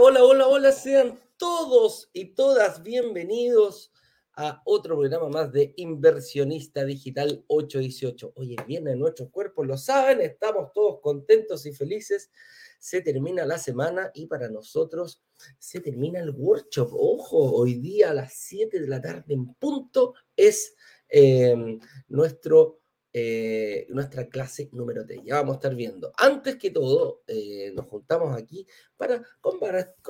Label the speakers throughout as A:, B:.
A: Hola, hola, hola, sean todos y todas bienvenidos a otro programa más de Inversionista Digital 818. Hoy es viernes, nuestros cuerpos lo saben, estamos todos contentos y felices. Se termina la semana y para nosotros se termina el workshop. Ojo, hoy día a las 7 de la tarde en punto es eh, nuestro eh, nuestra clase número 3. Ya vamos a estar viendo. Antes que todo, eh, nos juntamos aquí para,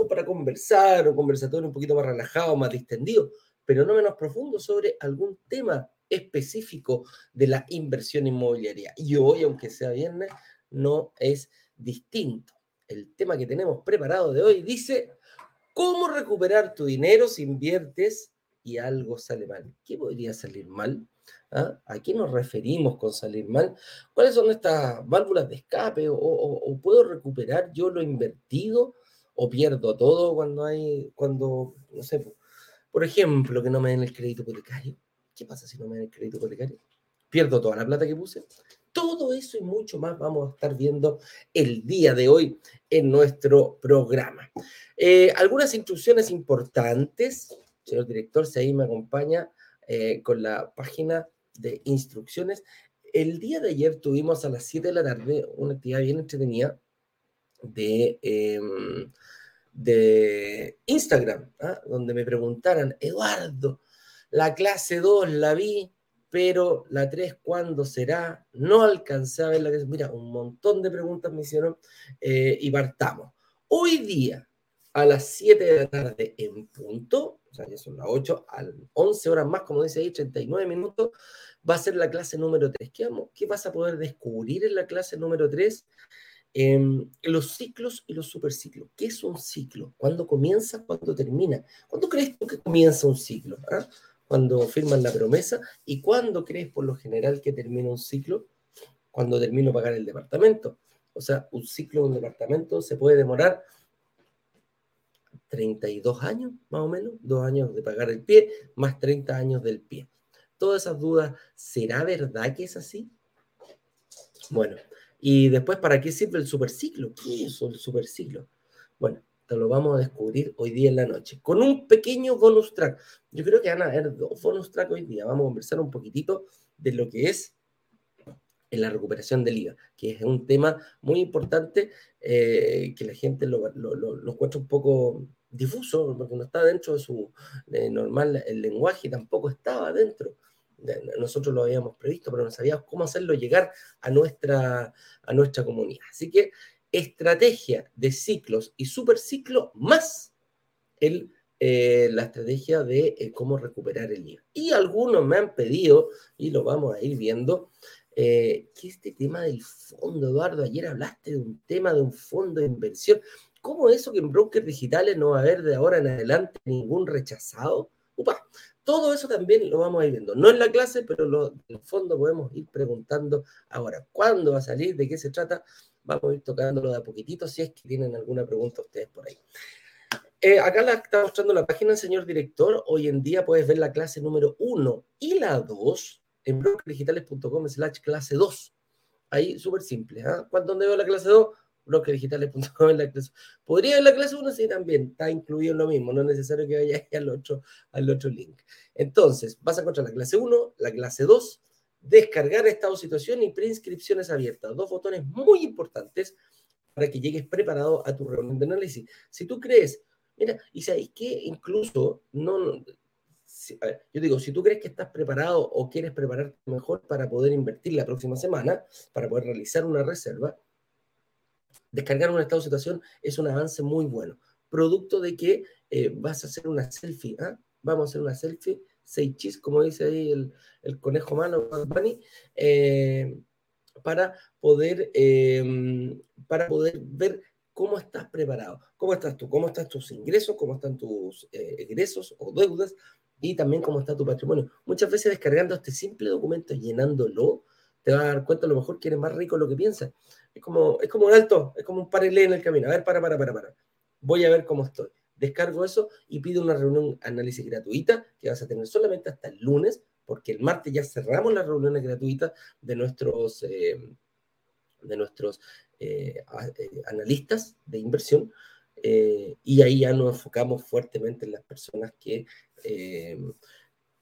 A: para conversar, un conversatorio un poquito más relajado, más distendido, pero no menos profundo sobre algún tema específico de la inversión inmobiliaria. Y hoy, aunque sea viernes, no es distinto. El tema que tenemos preparado de hoy dice, ¿cómo recuperar tu dinero si inviertes y algo sale mal? ¿Qué podría salir mal? ¿Ah? ¿A qué nos referimos con salir mal? ¿Cuáles son estas válvulas de escape? ¿O, puedo recuperar yo lo invertido? ¿O pierdo todo cuando hay, cuando, no sé, por ejemplo, que no me den el crédito hipotecario? ¿Qué pasa si no me den el crédito hipotecario? ¿Pierdo toda la plata que puse? Todo eso y mucho más vamos a estar viendo el día de hoy en nuestro programa. Eh, algunas instrucciones importantes, señor director, si ahí me acompaña eh, con la página de instrucciones. El día de ayer tuvimos a las 7 de la tarde una actividad bien entretenida de, em, de Instagram, ¿ah? donde me preguntaran, Eduardo, la clase 2 la vi, pero la 3, ¿cuándo será? No alcancé a ver la clase. Mira, un montón de preguntas me hicieron eh, y partamos. Hoy día, a las 7 de la tarde en punto, o sea, ya son las 8, a 11 horas más, como dice ahí, 39 minutos, va a ser la clase número 3. ¿Qué, vas a poder descubrir en la clase número 3? Em, los ciclos y los superciclos. ¿Qué es un ciclo? ¿Cuándo comienza? ¿Cuándo termina? ¿Cuándo crees tú que comienza un ciclo? ¿Ah? Cuando firman la promesa. ¿Y cuándo crees por lo general que termina un ciclo? Cuando termino pagar el departamento. O sea, un ciclo de un departamento se puede demorar 32 años, más o menos, dos años de pagar el pie, más 30 años del pie todas esas dudas, ¿será verdad que es así? Bueno, y después, ¿para qué sirve el superciclo? ¿Qué es el superciclo? Bueno, te lo vamos a descubrir hoy día en la noche, con un pequeño bonus track. Yo creo que van a haber dos bonus track hoy día. Vamos a conversar un poquitito de lo que es en la recuperación del IVA, que es un tema muy importante eh, que la gente lo, lo, lo, encuentra un poco difuso, porque no está dentro de su normal, el lenguaje tampoco estaba dentro nosotros lo habíamos previsto, pero no sabíamos cómo hacerlo llegar a nuestra, a nuestra comunidad. Así que estrategia de ciclos y superciclo más el, eh, la estrategia de eh, cómo recuperar el IVA. Y algunos me han pedido, y lo vamos a ir viendo, eh, que este tema del fondo, Eduardo, ayer hablaste de un tema de un fondo de inversión. ¿Cómo eso que en brokers digitales no va a haber de ahora en adelante ningún rechazado? Upa, todo eso también lo vamos a ir viendo. No en la clase, pero lo, en el fondo podemos ir preguntando ahora, ¿cuándo va a salir? ¿De qué se trata? Vamos a ir tocándolo de a poquitito si es que tienen alguna pregunta ustedes por ahí. Eh, acá la está mostrando la página, señor director. Hoy en día puedes ver la clase número 1 y la 2 en brokerdigitales.com slash clase 2. Ahí súper simple. ¿ah? ¿Dónde veo la clase 2? brokerdigitales.com en la clase. ¿Podría ver la clase 1? Sí, también. Está incluido en lo mismo. No es necesario que vayas al otro, al otro link. Entonces, vas a encontrar la clase 1, la clase 2, descargar estado situación y preinscripciones abiertas. Dos botones muy importantes para que llegues preparado a tu reunión de análisis. Si tú crees, mira, y sabes que incluso no, yo digo, si tú crees que estás preparado o quieres prepararte mejor para poder invertir la próxima semana, para poder realizar una reserva, descargar un estado de situación es un avance muy bueno. Producto de que eh, vas a hacer una selfie, ¿ah? vamos a hacer una selfie, seis chis, como dice ahí el, conejo malo, eh, para, poder, em, para poder ver cómo estás preparado, cómo estás tú, cómo están tus ingresos, cómo están tus eh, egresos o deudas y también cómo está tu patrimonio. Muchas veces descargando este simple documento, llenándolo, te vas a dar cuenta a lo mejor que eres más rico de lo que piensas. Es como, es como un alto, es como un parelé en el camino. A ver, para, para, para, para. Voy a ver cómo estoy. Descargo eso y pido una reunión análisis gratuita que vas a tener solamente hasta el lunes, porque el martes ya cerramos las reuniones gratuitas de nuestros, eh, de nuestros eh, eh, analistas de inversión. y ahí ya nos enfocamos fuertemente en las personas que,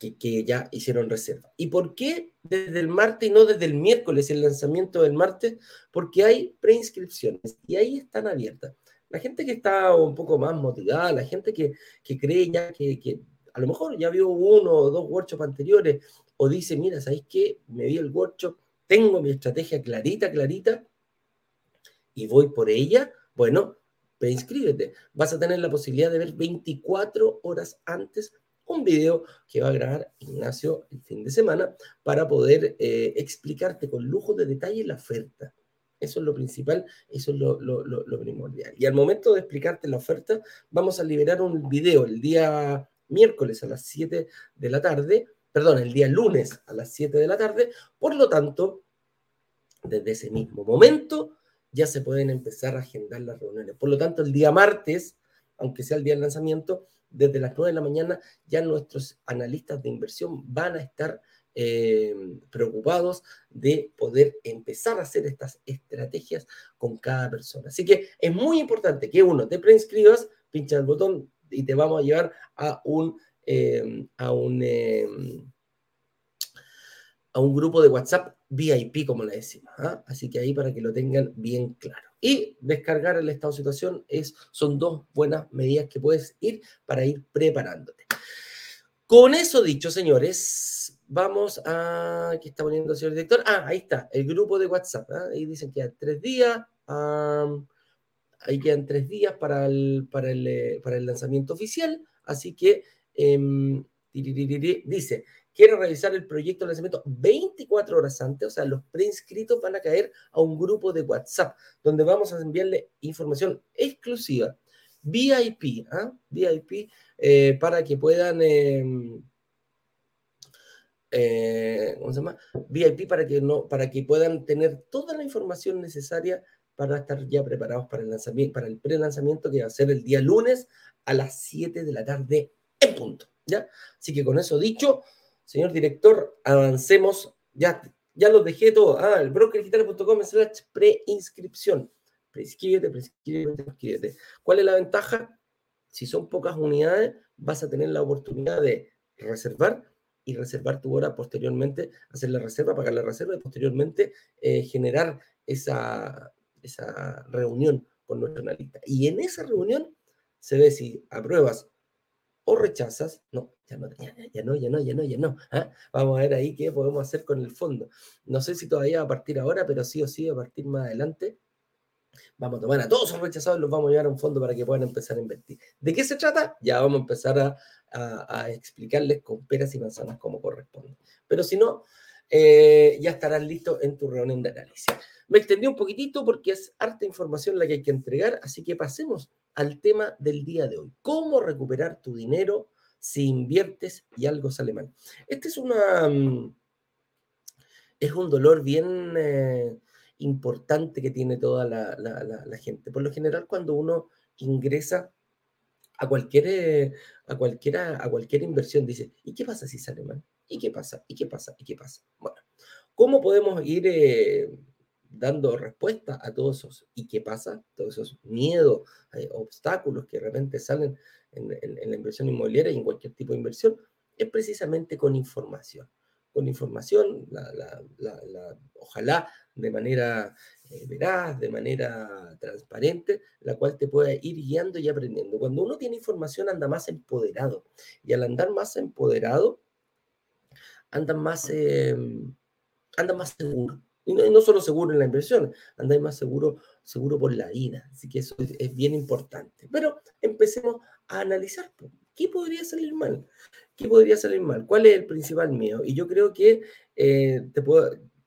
A: eh, que, ya hicieron reserva. ¿Y por qué desde el martes y no desde el miércoles, el lanzamiento del martes? Porque hay preinscripciones y ahí están abiertas. La gente que está un poco más motivada, la gente que, que cree ya que, que, a lo mejor ya vio uno o dos workshops anteriores o dice, mira, ¿sabéis qué? Me vi el workshop, tengo mi estrategia clarita, clarita y voy por ella. Bueno, preinscríbete. Vas a tener la posibilidad de ver 24 horas antes un video que va a grabar Ignacio el fin de semana para poder eh, explicarte con lujo de detalle la oferta. Eso es lo principal, eso es lo, lo, primordial. Y al momento de explicarte la oferta, vamos a liberar un video el día miércoles a las 7 de la tarde, perdón, el día lunes a las 7 de la tarde. Por lo tanto, desde ese mismo momento ya se pueden empezar a agendar las reuniones. Por lo tanto, el día martes, aunque sea el día del lanzamiento, desde las 9 de la mañana ya nuestros analistas de inversión van a estar eh, preocupados de poder empezar a hacer estas estrategias con cada persona. Así que es muy importante que uno te preinscribas, pincha el botón y te vamos a llevar a un, eh, a un, eh, a un grupo de WhatsApp VIP, como le decimos. ¿ah? Así que ahí para que lo tengan bien claro. Y descargar el estado de situación es, son dos buenas medidas que puedes ir para ir preparándote. Con eso dicho, señores, Vamos a. Aquí está poniendo el señor director. Ah, ahí está, el grupo de WhatsApp. ¿ah? Ahí dicen que quedan tres días. ahí quedan tres días para el, para el, eh, para el lanzamiento oficial. Así que em, dice: quiere realizar el proyecto de lanzamiento 24 horas antes. O sea, los preinscritos van a caer a un grupo de WhatsApp donde vamos a enviarle información exclusiva. VIP, ¿ah? VIP, eh, para que puedan em, eh, ¿cómo se llama? VIP para que, no, para que puedan tener toda la información necesaria para estar ya preparados para el lanzamiento, para el pre-lanzamiento que va a ser el día lunes a las 7 de la tarde en punto. ¿ya? Así que con eso dicho, señor director, avancemos. Ya, ya los dejé todo. Ah, el brokerdigital.com slash preinscripción. Preinscríbete, preinscríbete, preinscríbete. ¿Cuál es la ventaja? Si son pocas unidades, vas a tener la oportunidad de reservar y reservar tu hora posteriormente, hacer la reserva, pagar la reserva y posteriormente eh, generar esa, esa reunión con nuestro analista. Y en esa reunión se ve si apruebas o rechazas. No, ya no, ya, no, ya no, ya no, ya no. ¿ah? Vamos a ver ahí qué podemos hacer con el fondo. No sé si todavía a partir ahora, pero sí o sí a partir más adelante. Vamos a tomar a todos los rechazados y los vamos a llevar a un fondo para que puedan empezar a invertir. ¿De qué se trata? Ya vamos a empezar a, a, explicarles con peras y manzanas como corresponde. Pero si no, eh, ya estarás listo en tu reunión de análisis. Me extendí un poquitito porque es harta información la que hay que entregar, así que pasemos al tema del día de hoy. ¿Cómo recuperar tu dinero si inviertes y algo sale mal? Este es una... Mm, es un dolor bien eh, importante que tiene toda la, gente. Por lo general, cuando uno ingresa a cualquier, eh, a, cualquiera, a cualquier inversión dice, ¿y qué pasa si sale mal? ¿Y qué pasa? ¿Y qué pasa? ¿Y qué pasa? Bueno, ¿cómo podemos ir eh, dando respuesta a todos esos ¿y qué pasa? Todos esos miedos, eh, obstáculos que de repente salen en, la inversión inmobiliaria y en cualquier tipo de inversión, es precisamente con información. Con información, ojalá de manera eh, veraz, de manera transparente, la cual te puede ir guiando y aprendiendo. Cuando uno tiene información anda más empoderado y al andar más empoderado, anda más, em, anda más seguro. Y no, solo seguro en la inversión, anda más seguro, seguro por la vida. Así que eso es, bien importante. Pero empecemos a analizar. ¿Qué podría salir mal? ¿Qué podría salir mal? ¿Cuál es el principal miedo? Y yo creo que eh, te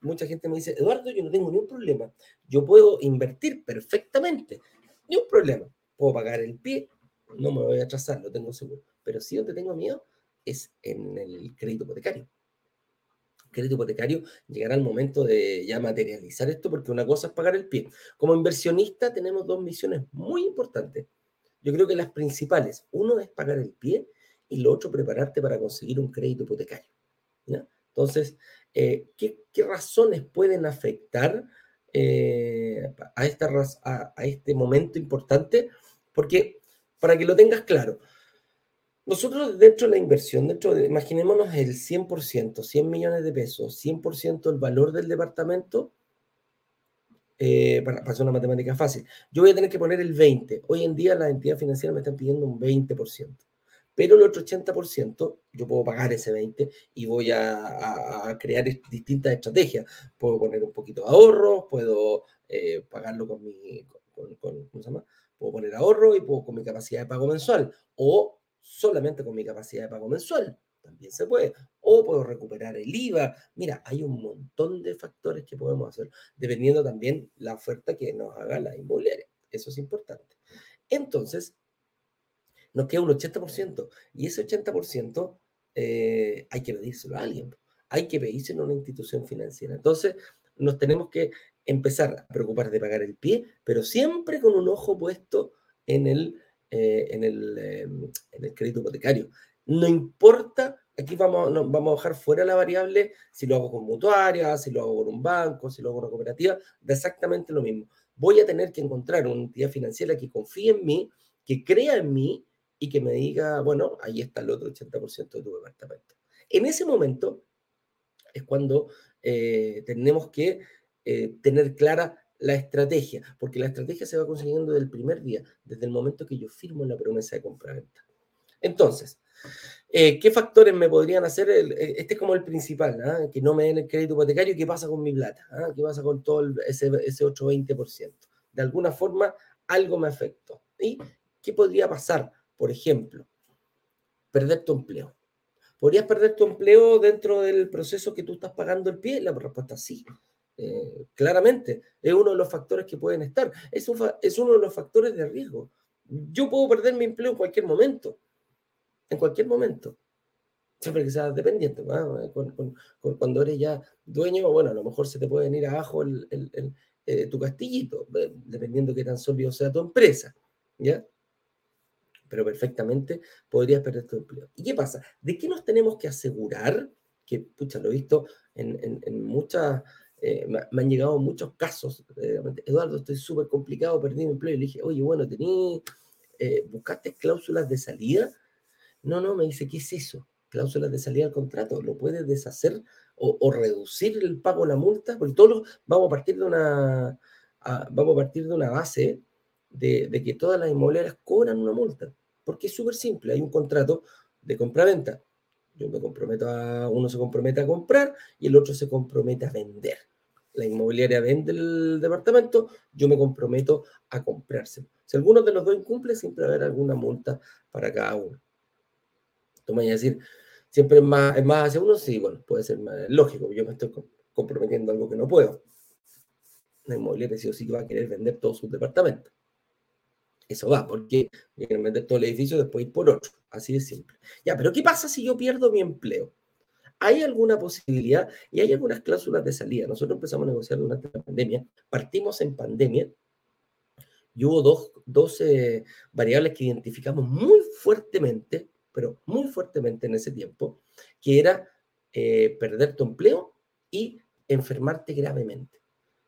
A: mucha gente me dice, Eduardo, yo no tengo ningún problema. Yo puedo invertir perfectamente. Ni un problema. Puedo pagar el pie, no me voy a atrasar, lo tengo seguro. Pero sí donde tengo miedo es en el crédito hipotecario. Crédito hipotecario llegará el momento de ya materializar esto porque una cosa es pagar el pie. Como inversionista tenemos dos misiones muy importantes. Yo creo que las principales, uno es pagar el pie y lo otro prepararte para conseguir un crédito hipotecario. Entonces, eh, ¿qué, razones pueden afectar eh, a, esta, a, este momento importante? Porque, para que lo tengas claro, nosotros dentro de la inversión, dentro de, imaginémonos el 100%, 100 millones de pesos, 100% el valor del departamento, eh, para, hacer una matemática fácil, yo voy a tener que poner el 20. Hoy en día las entidades financieras me están pidiendo un 20%. Pero el otro 80% yo puedo pagar ese 20% y voy a, crear distintas estrategias. Puedo poner un poquito de ahorro, puedo eh, pagarlo con mi, con, ¿cómo se llama? Puedo poner ahorro y puedo con mi capacidad de pago mensual o solamente con mi capacidad de pago mensual también se puede. O puedo recuperar el IVA. Mira, hay un montón de factores que podemos hacer, dependiendo también la oferta que nos haga la inmobiliaria. Eso es importante. Entonces, nos queda un 80%. Y ese 80% eh, hay que pedírselo a alguien. Hay que pedírselo a una institución financiera. Entonces, nos tenemos que empezar a preocupar de pagar el pie, pero siempre con un ojo puesto en el, eh, en el, em, en el crédito hipotecario. No importa, aquí vamos, vamos a dejar fuera la variable si lo hago con mutuaria, si lo hago con un banco, si lo hago con una cooperativa, da exactamente lo mismo. Voy a tener que encontrar una entidad financiera que confíe en mí, que crea en mí y que me diga, bueno, ahí está el otro 80% de tu departamento. En ese momento es cuando eh, tenemos que eh, tener clara la estrategia, porque la estrategia se va consiguiendo desde el primer día, desde el momento que yo firmo la promesa de compra-venta. Entonces, eh, ¿qué factores me podrían hacer? Eh, este es como el principal, ¿ah? que no me den el crédito hipotecario. ¿Qué pasa con mi plata? ¿Ah? ¿Qué pasa con todo ese, ese otro 20%? De alguna forma, algo me afectó. ¿Y qué podría pasar? Por ejemplo, perder tu empleo. ¿Podrías perder tu empleo dentro del proceso que tú estás pagando el pie? La respuesta es sí. Eh, claramente, es uno de los factores que pueden estar. Es, uno de los factores de riesgo. Yo puedo perder mi empleo en cualquier momento en cualquier momento. Siempre que seas dependiente, cuando eres ya dueño, bueno, a lo mejor se te puede venir abajo eh, tu castillito, dependiendo de qué tan sólido sea tu empresa, ¿ya? Pero perfectamente podrías perder tu empleo. ¿Y qué pasa? ¿De qué nos tenemos que asegurar? Que, pucha, lo he visto en, muchas, eh, me, han llegado muchos casos. Eh, Eduardo, estoy súper complicado, perdí mi empleo. Y le dije, oye, bueno, tení, ¿buscaste cláusulas de salida? No, no, me dice, ¿qué es eso? Cláusulas de salida del contrato. ¿Lo puedes deshacer o, reducir el pago de la multa? Porque todos vamos a partir de una, vamos a partir de una base de, que todas las inmobiliarias cobran una multa. Porque es súper simple. Hay un contrato de compra-venta. Yo me comprometo a, uno se compromete a comprar y el otro se compromete a vender. La inmobiliaria vende el departamento, yo me comprometo a comprárselo. Si alguno de los dos incumple, siempre va a haber alguna multa para cada uno. Tú me vas a decir, siempre es más, es más hacia uno, sí, bueno, puede ser más lógico, yo me estoy comprometiendo algo que no puedo. La inmobiliaria sí o sí va a querer vender todos sus departamentos. Eso va, porque quieren vender todo el edificio y después ir por otro. Así de simple. Ya, pero ¿qué pasa si yo pierdo mi empleo? ¿Hay alguna posibilidad y hay algunas cláusulas de salida? Nosotros empezamos a negociar durante la pandemia, partimos en pandemia y hubo dos, dos eh, variables que identificamos muy fuertemente pero muy fuertemente en ese tiempo, que era eh, perder tu empleo y enfermarte gravemente.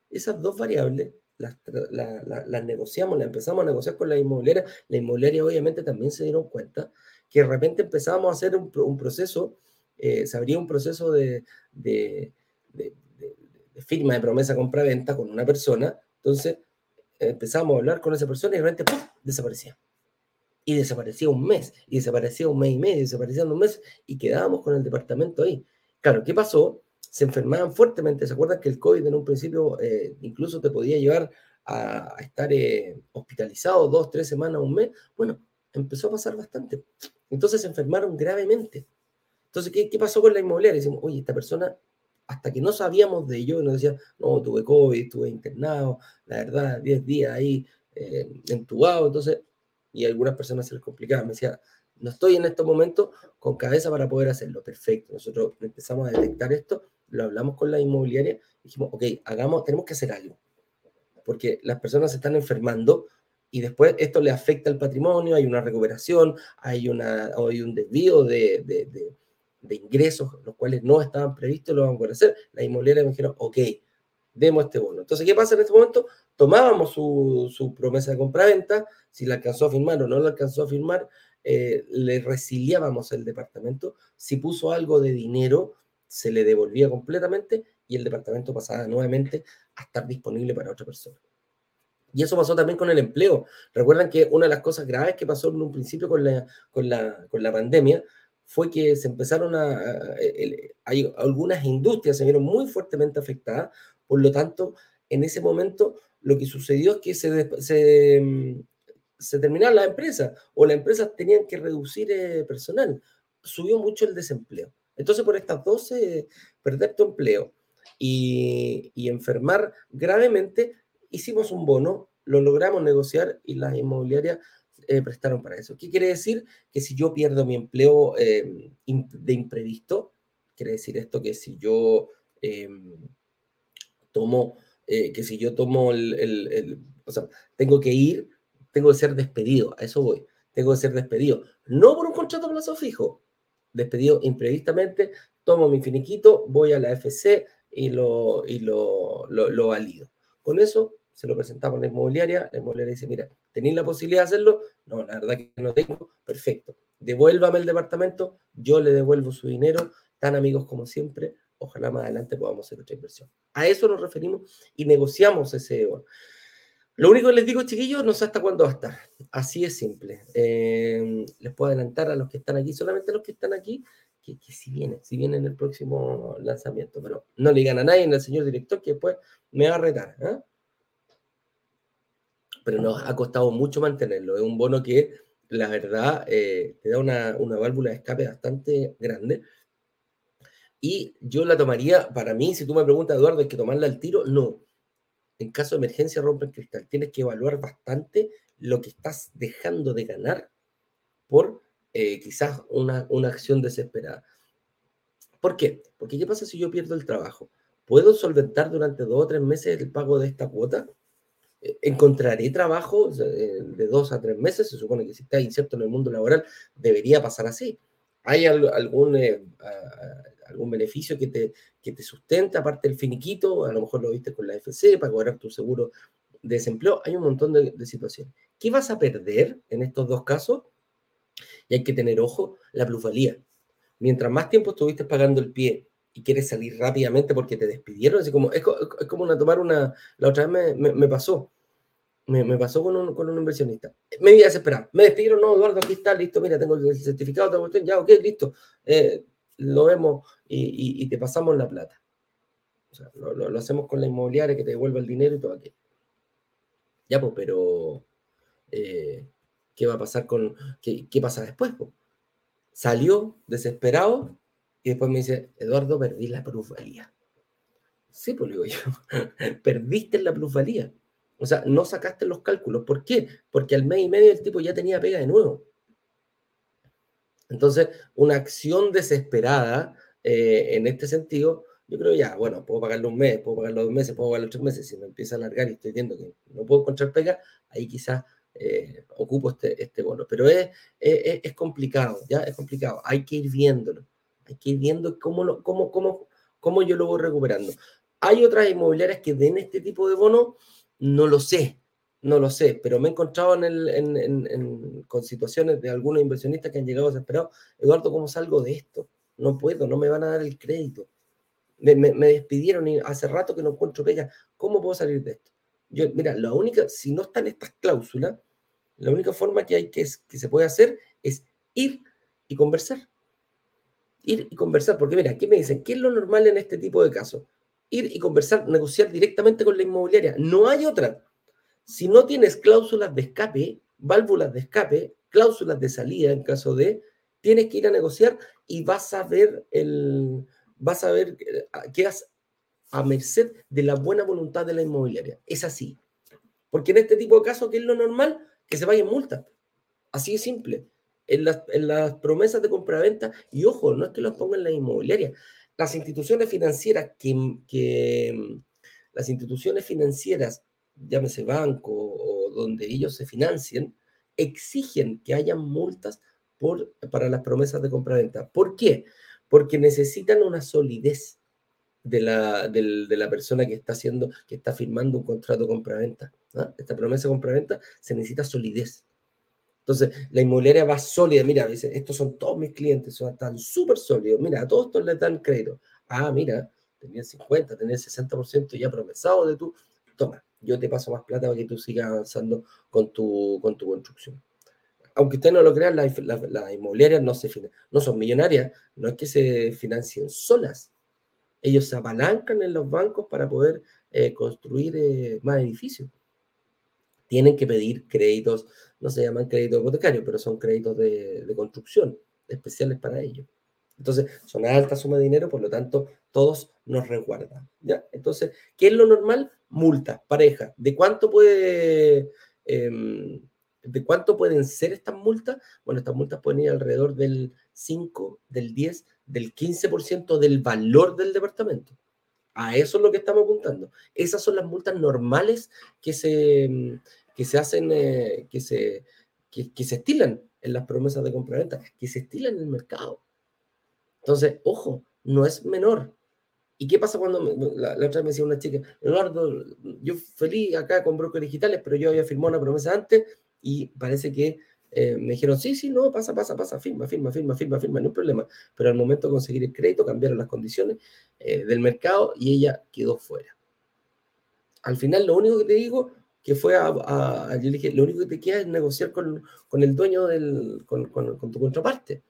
A: Esas dos variables las, negociamos, las empezamos a negociar con la inmobiliaria. La inmobiliaria obviamente también se dieron cuenta que de repente empezábamos a hacer un, proceso, eh, se abría un proceso de, firma de promesa compra-venta con una persona, entonces empezamos a hablar con esa persona y de repente desaparecía y desaparecía un mes, y desaparecía un mes y medio, desaparecía un mes, y quedábamos con el departamento ahí. Claro, ¿qué pasó? Se enfermaban fuertemente. ¿Se acuerdan que el COVID en un principio eh, incluso te podía llevar a, estar eh, hospitalizado dos, tres semanas, un mes? Bueno, empezó a pasar bastante. Entonces se enfermaron gravemente. Entonces, ¿qué, qué pasó con la inmobiliaria? Decimos, oye, esta persona, hasta que no sabíamos de ello, nos decía, no, tuve COVID, estuve internado, la verdad, 10 días ahí eh, entubado. Entonces, y a algunas personas se les complicaba. Me decía, no estoy en estos momentos con cabeza para poder hacerlo. Perfecto. Nosotros empezamos a detectar esto, lo hablamos con la inmobiliaria dijimos, ok, hagamos, tenemos que hacer algo. Porque las personas se están enfermando y después esto le afecta al patrimonio, hay una recuperación, hay, una, hay un desvío de, de, de, ingresos, los cuales no estaban previstos, lo vamos a hacer. La inmobiliaria me dijeron, ok, demos este bono. Entonces, ¿qué pasa en este momento? Tomábamos su, su promesa de compra-venta, si la alcanzó a firmar o no la alcanzó a firmar, eh, le resiliábamos el departamento. Si puso algo de dinero, se le devolvía completamente y el departamento pasaba nuevamente a estar disponible para otra persona. Y eso pasó también con el empleo. Recuerdan que una de las cosas graves que pasó en un principio con la, con la, con la pandemia fue que se empezaron a, hay algunas industrias se vieron muy fuertemente afectadas, por lo tanto, en ese momento lo que sucedió es que se, se, se terminaron las empresas o las empresas tenían que reducir eh, personal. Subió mucho el desempleo. Entonces, por estas 12, perder tu empleo y, y enfermar gravemente, hicimos un bono, lo logramos negociar y las inmobiliarias eh, prestaron para eso. ¿Qué quiere decir? Que si yo pierdo mi empleo eh, de imprevisto, quiere decir esto que si yo em, tomo, que si yo tomo el, el, o sea, tengo que ir tengo que ser despedido, a eso voy, tengo que ser despedido, no por un contrato a plazo fijo, despedido imprevistamente, tomo mi finiquito, voy a la FC y lo, y lo, lo, valido. Con eso se lo presentamos a la inmobiliaria, la inmobiliaria dice, mira, ¿tenéis la posibilidad de hacerlo? No, la verdad que no tengo, perfecto. Devuélvame el departamento, yo le devuelvo su dinero, tan amigos como siempre, ojalá más adelante podamos hacer otra inversión. A eso nos referimos y negociamos ese... Lo único que les digo, chiquillos, no sé hasta cuándo va a estar. Así es simple. Eh, les puedo adelantar a los que están aquí, solamente a los que están aquí, que, si viene, si viene en el próximo lanzamiento. Pero no le digan a nadie, al señor director, que después me va a retar. ¿eh? Pero nos ha costado mucho mantenerlo. Es un bono que, la verdad, eh, te da una, una válvula de escape bastante grande. Y yo la tomaría, para mí, si tú me preguntas, Eduardo, ¿hay que tomarla al tiro? No en caso de emergencia rompe el cristal. Tienes que evaluar bastante lo que estás dejando de ganar por eh, quizás una, una acción desesperada. ¿Por qué? Porque ¿qué pasa si yo pierdo el trabajo? ¿Puedo solventar durante dos o tres meses el pago de esta cuota? Eh, ¿Encontraré trabajo eh, de dos a tres meses? Se supone que si estás incierto en el mundo laboral debería pasar así. ¿Hay algún, algún beneficio que te, que te sustenta, aparte del finiquito, a lo mejor lo viste con la FC para cobrar tu seguro de desempleo, hay un montón de, situaciones. ¿Qué vas a perder en estos dos casos? Y hay que tener ojo, la plusvalía. Mientras más tiempo estuviste pagando el pie y quieres salir rápidamente porque te despidieron, así como, es, como una, tomar una, la otra vez me, pasó, me, pasó con un, con un inversionista. Me iba a desesperar, me despidieron, no, Eduardo, aquí está, listo, mira, tengo el certificado, tengo ya, ok, listo. Eh, lo vemos y, te pasamos la plata. O sea, lo, hacemos con la inmobiliaria que te devuelva el dinero y todo aquello. Ya, pues, pero eh, ¿qué va a pasar con, qué, pasa después? Salió desesperado y después me dice, Eduardo, perdí la plusvalía. Sí, pues digo yo, perdiste la plusvalía. O sea, no sacaste los cálculos. ¿Por qué? Porque al mes y medio el tipo ya tenía pega de nuevo. Entonces, una acción desesperada eh, en este sentido, yo creo ya, bueno, puedo pagarlo un mes, puedo pagarlo dos meses, puedo pagarlo tres meses. Si me empieza a alargar y estoy viendo que no puedo encontrar pega, ahí quizás eh, ocupo este, este bono. Pero es, es, complicado, ¿ya? Es complicado. Hay que ir viéndolo. Hay que ir viendo cómo, cómo, cómo, cómo yo lo voy recuperando. Hay otras inmobiliarias que den este tipo de bono, no lo sé. No lo sé, pero me he encontrado en con situaciones de algunos inversionistas que han llegado desesperados. Eduardo, ¿cómo salgo de esto? No puedo, no me van a dar el crédito. Me, despidieron y hace rato que no encuentro pega. ¿Cómo puedo salir de esto? Mira, la única, si no están estas cláusulas, la única forma que hay que, que se puede hacer es ir y conversar. Ir y conversar, porque mira, ¿qué me dicen? ¿Qué es lo normal en este tipo de casos? Ir y conversar, negociar directamente con la inmobiliaria. No hay otra. Si no tienes cláusulas de escape, válvulas de escape, cláusulas de salida en caso de, tienes que ir a negociar y vas a ver el, vas a ver, eh, quedas a merced de la buena voluntad de la inmobiliaria. Es así. Porque en este tipo de casos, ¿qué es lo normal? Que se vaya en multa. Así de simple. En las, las promesas de compraventa, y ojo, no es que los pongan la inmobiliaria. Las instituciones financieras que, las instituciones financieras llámese banco o donde ellos se financien, exigen que haya multas por, para las promesas de compraventa. ¿Por qué? Porque necesitan una solidez. de la, de la persona que está haciendo, que está firmando un contrato compraventa. ¿ah? Esta promesa de compraventa se necesita solidez. Entonces, la inmobiliaria va sólida. Mira, dice, estos son todos mis clientes, son, están súper sólidos. Mira, a todos estos les dan crédito. Ah, mira, tenía 50, tenía 60% ya promesado de tu. Toma, yo te paso más plata para que tú sigas avanzando con tu, con tu construcción. Aunque usted no lo crean, las la, inmobiliarias no, se, no son millonarias, no es que se financien solas. Ellos se apalancan en los bancos para poder eh, construir eh, más edificios. Tienen que pedir créditos, no se llaman créditos hipotecarios, pero son créditos de, construcción especiales para ellos. Entonces, son altas sumas de dinero, por lo tanto, todos nos resguardan. ¿ya? Entonces, ¿qué es lo normal? Multa, pareja. ¿De cuánto puede... Em, ¿De cuánto pueden ser estas multas? Bueno, estas multas pueden ir alrededor del 5, del 10, del 15% del valor del departamento. A eso es lo que estamos apuntando. Esas son las multas normales que se, que se hacen, eh, que, se, que, se estilan en las promesas de compra-venta, que se estilan en el mercado. Entonces, ojo, no es menor. ¿Y qué pasa cuando la, otra vez me decía una chica, Eduardo, yo feliz acá con brokers digitales, pero yo había firmado una promesa antes y parece que eh, me dijeron, sí, sí, no, pasa, pasa, pasa, firma, firma, firma, firma, firma, no hay problema. Pero al momento de conseguir el crédito cambiaron las condiciones eh, del mercado y ella quedó fuera. Al final, lo único que te digo que fue a, lo único que te queda es negociar con, con el dueño del, con, con, tu contraparte.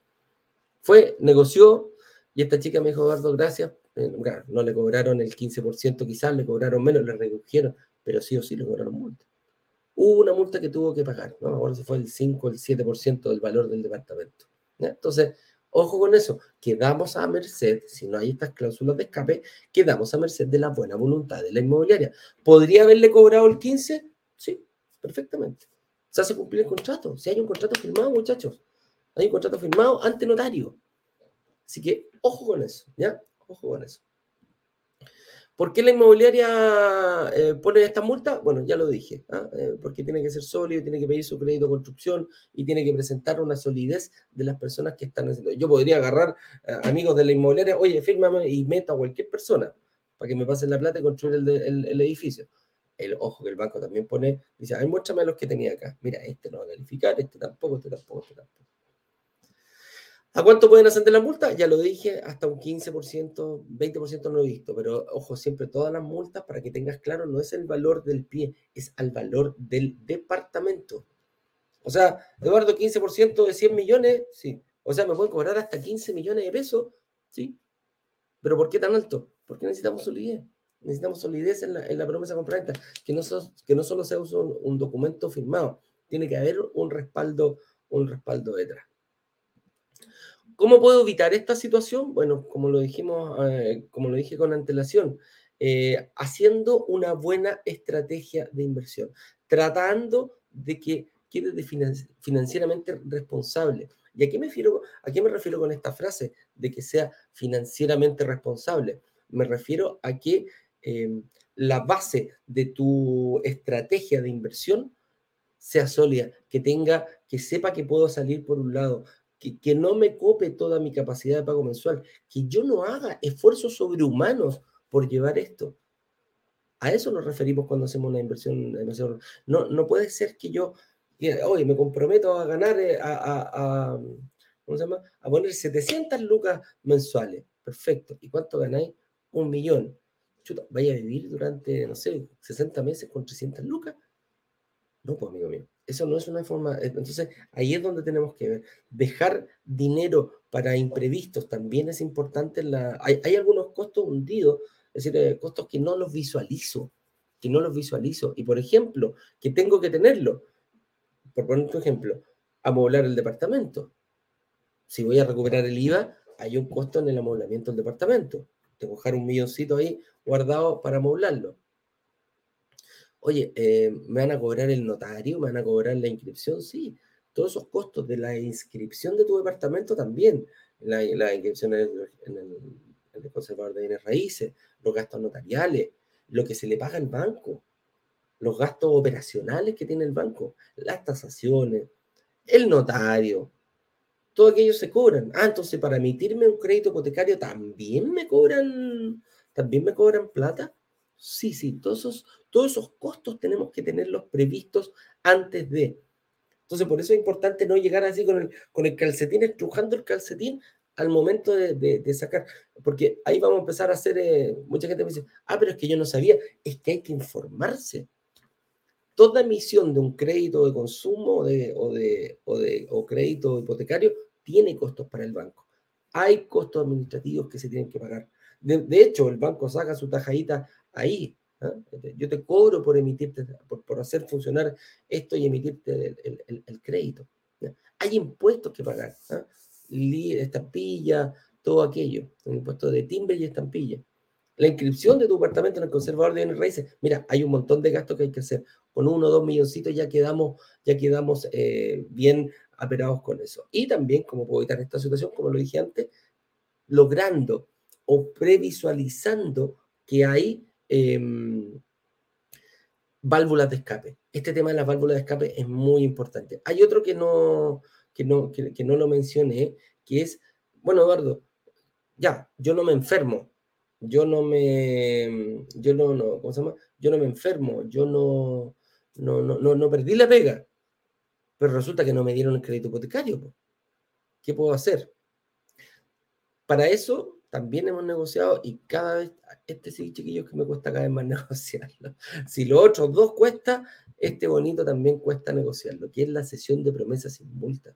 A: Fue, negoció, y esta chica me dijo, Eduardo, gracias. Eh, no le cobraron el 15%, quizás le cobraron menos, le redujeron, pero sí o sí le cobraron multa. Hubo una multa que tuvo que pagar, no Ahora se fue el 5 o el 7% del valor del departamento. Entonces, ojo con eso, quedamos a merced, si no hay estas cláusulas de escape, quedamos a merced de la buena voluntad de la inmobiliaria. ¿Podría haberle cobrado el 15? Sí, perfectamente. Se hace cumplir el contrato. Si hay un contrato firmado, muchachos, hay un contrato firmado ante notario. Así que ojo con eso, ¿ya? Ojo con eso. ¿Por qué la inmobiliaria eh, pone esta multa? Bueno, ya lo dije, ¿ah? eh, porque tiene que ser sólido, tiene que pedir su crédito de construcción y tiene que presentar una solidez de las personas que están haciendo. Yo podría agarrar eh, amigos de la inmobiliaria, oye, fírmame y meta a cualquier persona para que me pasen la plata y construir el, edificio. El ojo que el banco también pone, dice, ay, muéstrame los que tenía acá. Mira, este no va a calificar, este tampoco, este tampoco, este tampoco. ¿A cuánto pueden ascender la multa? Ya lo dije, hasta un 15%, 20% no he visto, pero ojo, siempre todas las multas, para que tengas claro, no es el valor del pie, es al valor del departamento. O sea, Eduardo, 15% de 100 millones, sí. O sea, me pueden cobrar hasta 15 millones de pesos, sí. Pero ¿por qué tan alto? Porque necesitamos solidez. Necesitamos solidez en la, en la promesa compraventa, que no, que no solo sea un, un documento firmado, tiene que haber un respaldo, un respaldo detrás. ¿Cómo puedo evitar esta situación? Bueno, como lo dijimos, eh, como lo dije con antelación, eh, haciendo una buena estrategia de inversión, tratando de que quede financieramente responsable. ¿Y a qué, me refiero, a qué me refiero con esta frase de que sea financieramente responsable? Me refiero a que em, la base de tu estrategia de inversión sea sólida, que tenga, que sepa que puedo salir por un lado, que, no me cope toda mi capacidad de pago mensual, que yo no haga esfuerzos sobrehumanos por llevar esto. A eso nos referimos cuando hacemos una inversión. No, no puede ser que yo, hoy me comprometo a ganar, eh, a, ¿cómo se llama? A poner 700 lucas mensuales. Perfecto. ¿Y cuánto ganáis? Un millón. Chuta, ¿vaya a vivir durante, no sé, 60 meses con 300 lucas? No, pues, amigo mío. Eso no es una forma. Eh, entonces, ahí es donde tenemos que ver. Dejar dinero para imprevistos también es importante. la, hay, algunos costos hundidos, es decir, eh, costos que no los visualizo, que no los visualizo. Y por ejemplo, que tengo que tenerlo. Por poner un ejemplo, amoblar el departamento. Si voy a recuperar el IVA, hay un costo en el amoblamiento del departamento. Tengo que dejar un milloncito ahí guardado para amoblarlo oye, eh, ¿me van a cobrar el notario? ¿Me van a cobrar la inscripción? Sí, todos esos costos de la inscripción de tu departamento también, la, inscripción en el, conservador de bienes raíces, los gastos notariales, lo que se le paga al banco, los gastos operacionales que tiene el banco, las tasaciones, el notario, todo aquello se cobran. Ah, entonces para emitirme un crédito hipotecario también me cobran, también me cobran plata. Sí, sí, todos esos, todos esos costos tenemos que tenerlos previstos antes de. Entonces, por eso es importante no llegar así con el, con el calcetín, estrujando el calcetín al momento de, sacar, porque ahí vamos a empezar a hacer, eh, mucha gente me dice, ah, pero es que yo no sabía, es que hay que informarse. Toda emisión de un crédito de consumo de, o, de, o, de, o crédito hipotecario tiene costos para el banco. Hay costos administrativos que se tienen que pagar. De, hecho, el banco saca su tajadita ahí. ¿ah? Yo te cobro por emitirte, por, hacer funcionar esto y emitirte el, crédito. Hay impuestos que pagar. ¿ah? estampilla, todo aquello, un impuesto de timbre y estampilla. La inscripción de tu apartamento en el conservador de bienes raíces, mira, hay un montón de gastos que hay que hacer. Con uno o dos milloncitos ya quedamos, ya quedamos eh, bien aperados con eso. Y también, como puedo evitar esta situación, como lo dije antes, logrando o previsualizando que hay em, válvulas de escape. Este tema de las válvulas de escape es muy importante. Hay otro que no, que no, que, no lo mencioné, que es, bueno, Eduardo, ya, yo no me enfermo, yo no me, yo no, no, ¿cómo se llama? Yo no me enfermo, yo no, no, no, no, perdí la pega, pero resulta que no me dieron el crédito hipotecario. ¿Qué puedo hacer? Para eso también hemos negociado y cada vez, este sí, chiquillos, que me cuesta cada vez más negociarlo. Si los otros dos cuesta, este bonito también cuesta negociarlo, que es la sesión de promesas sin multa.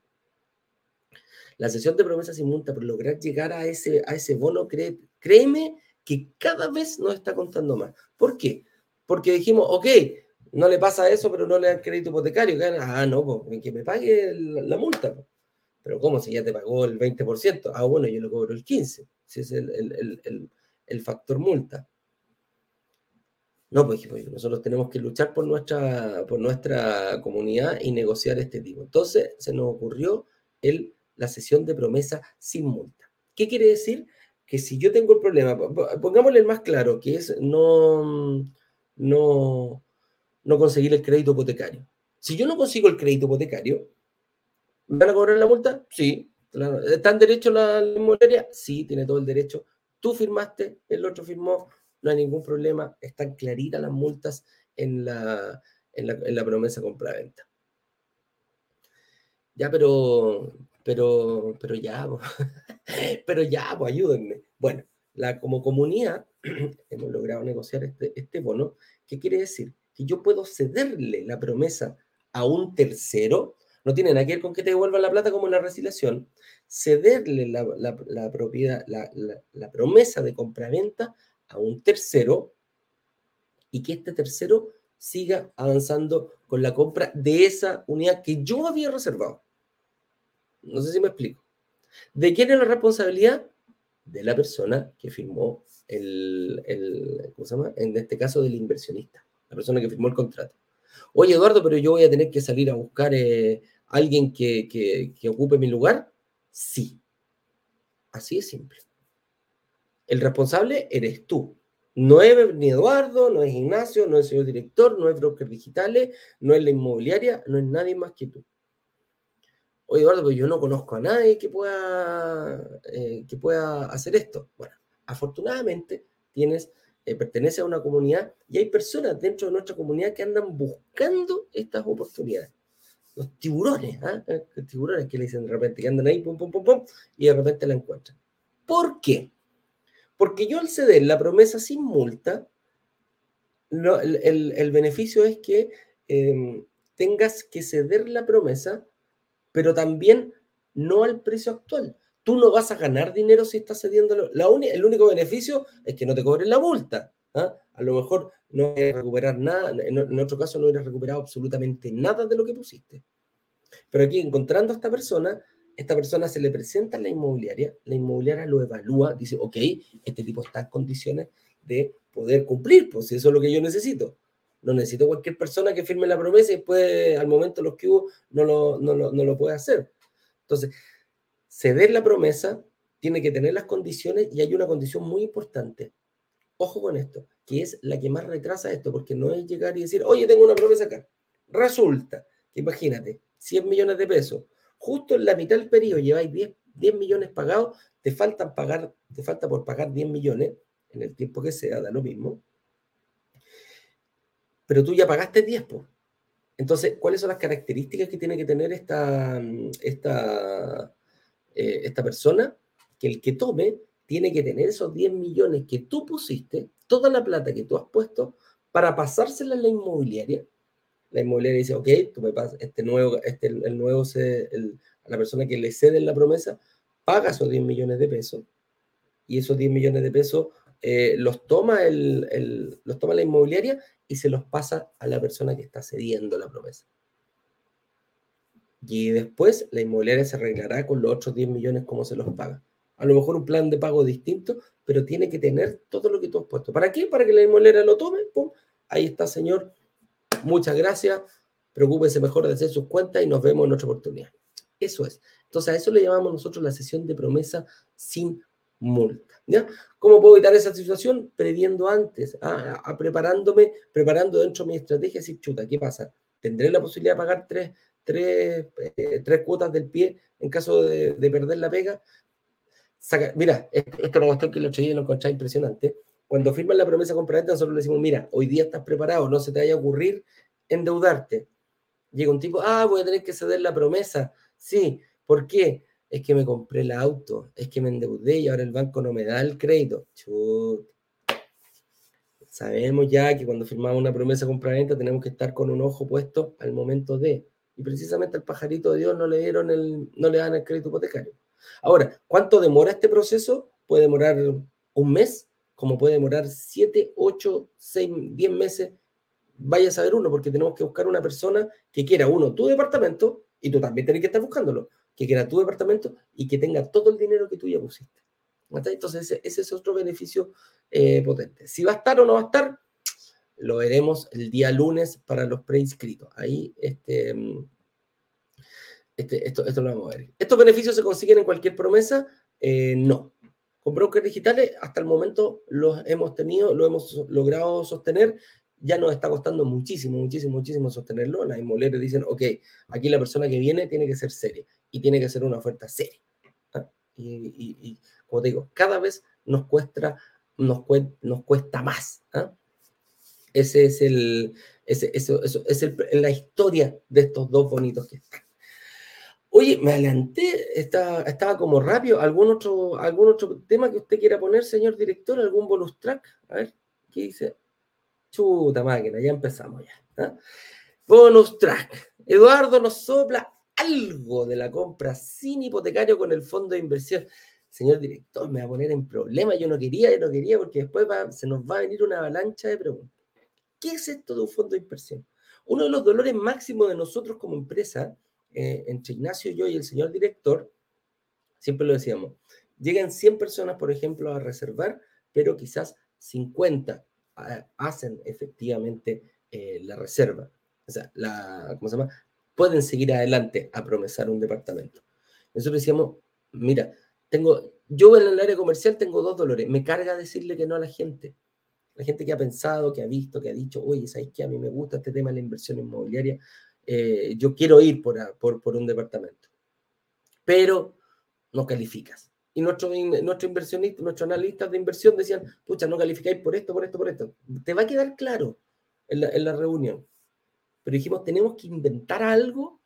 A: La sesión de promesas sin multa, por lograr llegar a ese, a ese bono, créeme que cada vez nos está contando más. ¿Por qué? Porque dijimos, ok, no le pasa eso, pero no le dan crédito hipotecario. Ah, no, pues, que me pague la, multa. Pero ¿cómo? Si ya te pagó el 20%. Ah, bueno, yo le cobro el 15%. Si es el, el factor multa. No, pues, pues nosotros tenemos que luchar por nuestra, por nuestra comunidad y negociar este tipo. Entonces se nos ocurrió el, la sesión de promesa sin multa. ¿Qué quiere decir? Que si yo tengo el problema, pongámosle el más claro, que es no, no, no conseguir el crédito hipotecario. Si yo no consigo el crédito hipotecario, ¿me van a cobrar la multa? Sí. ¿Está en derecho la, la? Sí, tiene todo el derecho. Tú firmaste, el otro firmó, no hay ningún problema, están claritas las multas en la, en la, en la promesa compra-venta. Ya, pero, pero, pero ya, pero ya, pues ayúdenme. Bueno, la, como comunidad hemos logrado negociar este, este bono. ¿Qué quiere decir? Que yo puedo cederle la promesa a un tercero, no tiene nada que ver con que te devuelvan la plata como en la resiliación, cederle la, la, propiedad, la, la, promesa de compra-venta a un tercero y que este tercero siga avanzando con la compra de esa unidad que yo había reservado. No sé si me explico. ¿De quién es la responsabilidad? De la persona que firmó el, ¿cómo se llama? En este caso del inversionista, la persona que firmó el contrato. Oye, Eduardo, pero yo voy a tener que salir a buscar eh, alguien que, que ocupe mi lugar. Sí. Así es simple. El responsable eres tú. No es ni Eduardo, no es Ignacio, no es el señor director, no es broker digitales, no es la inmobiliaria, no es nadie más que tú. Oye, Eduardo, pues yo no conozco a nadie que pueda, eh, que pueda hacer esto. Bueno, afortunadamente tienes, eh, pertenece a una comunidad y hay personas dentro de nuestra comunidad que andan buscando estas oportunidades. Los tiburones, ¿ah? Los tiburones que le dicen de repente, que andan ahí, pum, pum, pum, pum, y de repente la encuentran. ¿Por qué? Porque yo al ceder la promesa sin multa, el, beneficio es que em, tengas que ceder la promesa, pero también no al precio actual. Tú no vas a ganar dinero si estás cediendo. El único beneficio es que no te cobren la multa. ¿Ah? A lo mejor no vas a recuperar nada, en, en caso no hubieras recuperado absolutamente nada de lo que pusiste. Pero aquí encontrando a esta persona, esta persona se le presenta a la inmobiliaria, la inmobiliaria lo evalúa, dice, ok, este tipo está en condiciones de poder cumplir, pues eso es lo que yo necesito. No necesito cualquier persona que firme la promesa y después al momento los que hubo no lo, no lo, no lo puede hacer. Entonces, ceder la promesa tiene que tener las condiciones y hay una condición muy importante. Ojo con esto, que es la que más retrasa esto, porque no es llegar y decir, oye, tengo una promesa acá. Resulta que imagínate, 100 millones de pesos, justo en la mitad del periodo lleváis 10, 10 millones pagados, te faltan pagar, te falta por pagar 10 millones, en el tiempo que sea, da lo mismo. Pero tú ya pagaste 10, pues. Entonces, ¿cuáles son las características que tiene que tener esta, esta, eh, esta persona? Que el que tome tiene que tener esos 10 millones que tú pusiste, toda la plata que tú has puesto, para pasársela a la inmobiliaria. La inmobiliaria dice, ok, tú me pasas este nuevo, este, el nuevo, a la persona que le cede la promesa, paga esos 10 millones de pesos y esos 10 millones de pesos eh, los, toma el, los toma la inmobiliaria y se los pasa a la persona que está cediendo la promesa. Y después la inmobiliaria se arreglará con los otros 10 millones como se los paga. A lo mejor un plan de pago distinto, pero tiene que tener todo lo que tú has puesto. ¿Para qué? Para que la inmobiliaria lo tome. Ahí está, señor. Muchas gracias. Preocúpese mejor de hacer sus cuentas y nos vemos en otra oportunidad. Eso es. Entonces, a eso le llamamos nosotros la sesión de promesa sin multa. ¿ya? ¿Cómo puedo evitar esa situación? Previendo antes, a, preparándome, preparando dentro de mi estrategia, si chuta, ¿qué pasa? ¿Tendré la posibilidad de pagar tres, tres, eh, tres cuotas del pie en caso de, perder la pega? Mira, esto es una cuestión que el otro día lo encontré impresionante. Cuando firman la promesa compraventa, nosotros le decimos, mira, hoy día estás preparado, no se te vaya a ocurrir endeudarte. Llega un tipo, ah, voy a tener que ceder la promesa. Sí, ¿por qué? es que me compré el auto, es que me endeudé y ahora el banco no me da el crédito. Chut. Sabemos ya que cuando firmamos una promesa compra-venta tenemos que estar con un ojo puesto al momento de. Y precisamente al pajarito de Dios no le dieron el, no le dan el crédito hipotecario. Ahora, ¿cuánto demora este proceso? Puede demorar un mes, como puede demorar siete, ocho, seis, diez meses. Vaya a saber uno, porque tenemos que buscar una persona que quiera, uno, tu departamento, y tú también tienes que estar buscándolo que quiera tu departamento y que tenga todo el dinero que tú ya pusiste. Entonces, ese, es otro beneficio eh, potente. Si va a estar o no va a estar, lo veremos el día lunes para los preinscritos. Ahí, este, este, esto, esto lo vamos a ver. ¿Estos beneficios se consiguen en cualquier promesa? Eh, no. Con brokers digitales, hasta el momento los hemos tenido, lo hemos logrado sostener ya nos está costando muchísimo, muchísimo, muchísimo sostenerlo. Las inmobiliarias dicen, ok, aquí la persona que viene tiene que ser seria y tiene que ser una oferta seria. ¿ah? Y, como te digo, cada vez nos cuesta, nos, nos cuesta más. ¿ah? Ese es el, ese, eso, eso, es el, la historia de estos dos bonitos que están. Oye, me adelanté, estaba, estaba como rápido. ¿Algún otro, ¿Algún otro tema que usted quiera poner, señor director? ¿Algún bonus track? A ver, ¿qué dice? Chuta máquina, ya empezamos ya. ¿ah? Bonus track. Eduardo nos sopla algo de la compra sin hipotecario con el fondo de inversión. Señor director, me va a poner en problema. Yo no quería, yo no quería, porque después se nos va a venir una avalancha de preguntas. ¿Qué es esto de un fondo de inversión? Uno de los dolores máximos de nosotros como empresa, eh, entre Ignacio, yo y el señor director, siempre lo decíamos, llegan 100 personas, por ejemplo, a reservar, pero quizás 50 hacen efectivamente eh, la reserva. O sea, la, ¿cómo se llama? Pueden seguir adelante a promesar un departamento. Nosotros decíamos, mira, tengo, yo en el área comercial tengo dos dolores. Me carga decirle que no a la gente. La gente que ha pensado, que ha visto, que ha dicho, oye, ¿sabes qué? A mí me gusta este tema de la inversión inmobiliaria. Eh, yo quiero ir por, por, por un departamento. Pero no calificas y nuestros nuestro inversionistas, nuestros analistas de inversión decían, pucha, no calificáis por esto, por esto, por esto. Te va a quedar claro en la, en la reunión. Pero dijimos, tenemos que inventar algo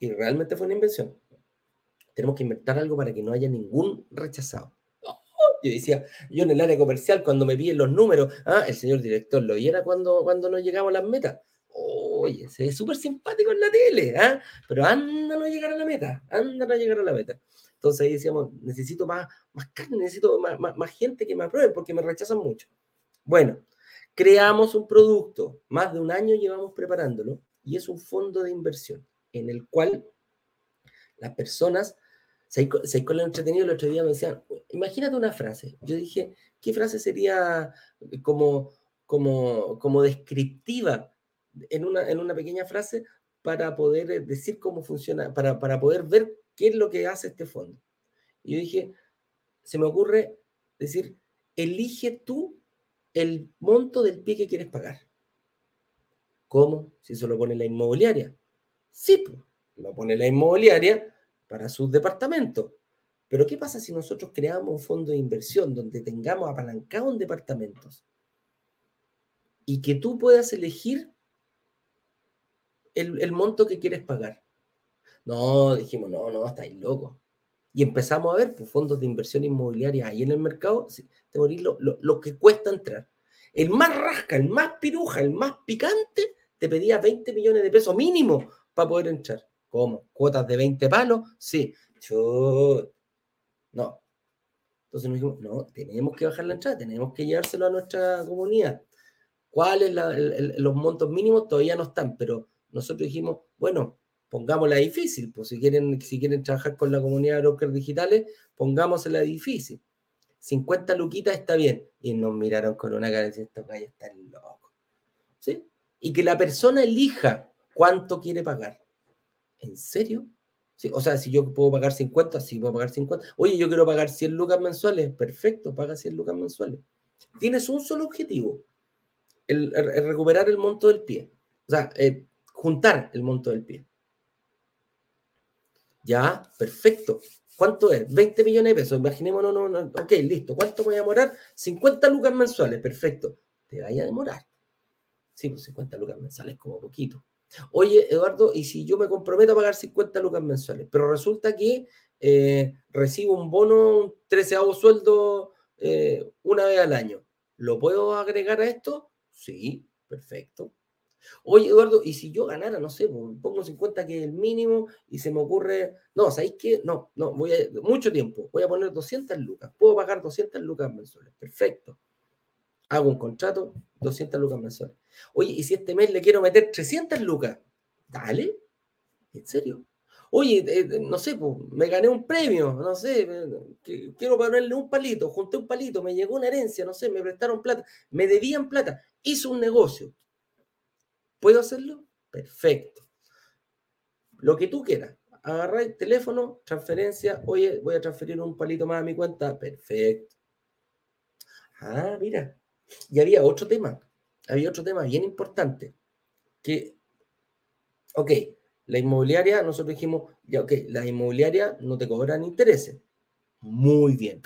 A: y realmente fue una invención. Tenemos que inventar algo para que no haya ningún rechazado. Yo decía, yo en el área comercial, cuando me piden los números, ah, el señor director lo viera cuando, cuando no llegamos a las metas. Oye, se ve súper simpático en la tele, ¿ah? pero anda a llegar a la meta, anda a llegar a la meta. Entonces ahí decíamos, necesito más, más carne, necesito más, más, gente que me apruebe porque me rechazan mucho. Bueno, creamos un producto, más de un año llevamos preparándolo y es un fondo de inversión en el cual las personas, se con el entretenido el otro día me decían, imagínate una frase. Yo dije, ¿qué frase sería como, como, como descriptiva en una, en una pequeña frase para poder decir cómo funciona, para, para poder ver ¿Qué es lo que hace este fondo? Y yo dije, se me ocurre decir, elige tú el monto del pie que quieres pagar. ¿Cómo? Si eso lo pone la inmobiliaria. Sí, lo pone la inmobiliaria para sus departamentos. Pero ¿qué pasa si nosotros creamos un fondo de inversión donde tengamos apalancado en departamentos y que tú puedas elegir el, monto que quieres pagar? No, dijimos, no, no, estáis locos. Y empezamos a ver pues, fondos de inversión inmobiliaria ahí en el mercado, te morís lo, lo, que cuesta entrar. El más rasca, el más piruja, el más picante, te pedía 20 millones de pesos mínimo para poder entrar. ¿Cómo? ¿Cuotas de 20 palos? Sí. Yo... No. Entonces nos dijimos, no, tenemos que bajar la entrada, tenemos que llevárselo a nuestra comunidad. ¿Cuáles los montos mínimos? Todavía no están, pero nosotros dijimos, bueno, pongámosla difícil, pues si quieren, si quieren trabajar con la comunidad de brokers digitales, pongámosla difícil. 50 luquitas está bien. Y nos miraron con una cara de estos gallos están locos. ¿Sí? Y que la persona elija cuánto quiere pagar. ¿En serio? Sí, o sea, si yo puedo pagar 50, sí puedo pagar 50. Oye, yo quiero pagar 100 lucas mensuales. Perfecto, paga 100 lucas mensuales. Tienes un solo objetivo, el, recuperar el monto del pie. O sea, eh, juntar el monto del pie. Ya, perfecto. ¿Cuánto es? 20 millones de pesos. Imaginémonos, no, no, ok, listo. ¿Cuánto voy a demorar? 50 lucas mensuales. Perfecto. Te vaya a demorar. Sí, pues 50 lucas mensuales como poquito. Oye, Eduardo, ¿y si yo me comprometo a pagar 50 lucas mensuales? Pero resulta que eh, recibo un bono, un treceavo sueldo eh, una vez al año. ¿Lo puedo agregar a esto? Sí, perfecto. Oye, Eduardo, ¿y si yo ganara, no sé, pues, pongo 50 que es el mínimo y se me ocurre, no, ¿sabéis qué? No, no, voy a, mucho tiempo, voy a poner 200 lucas, puedo pagar 200 lucas mensuales, perfecto. Hago un contrato, 200 lucas mensuales. Oye, ¿y si este mes le quiero meter 300 lucas? Dale, ¿en serio? Oye, eh, no sé, pues, me gané un premio, no sé, quiero ponerle un palito, junté un palito, me llegó una herencia, no sé, me prestaron plata, me debían plata, hice un negocio, ¿Puedo hacerlo? Perfecto. Lo que tú quieras. el teléfono, transferencia. Oye, voy a transferir un palito más a mi cuenta. Perfecto. Ah, mira. Y había otro tema. Había otro tema bien importante. Que, ok, la inmobiliaria, nosotros dijimos, ya, ok, la inmobiliaria no te cobran intereses. Muy bien.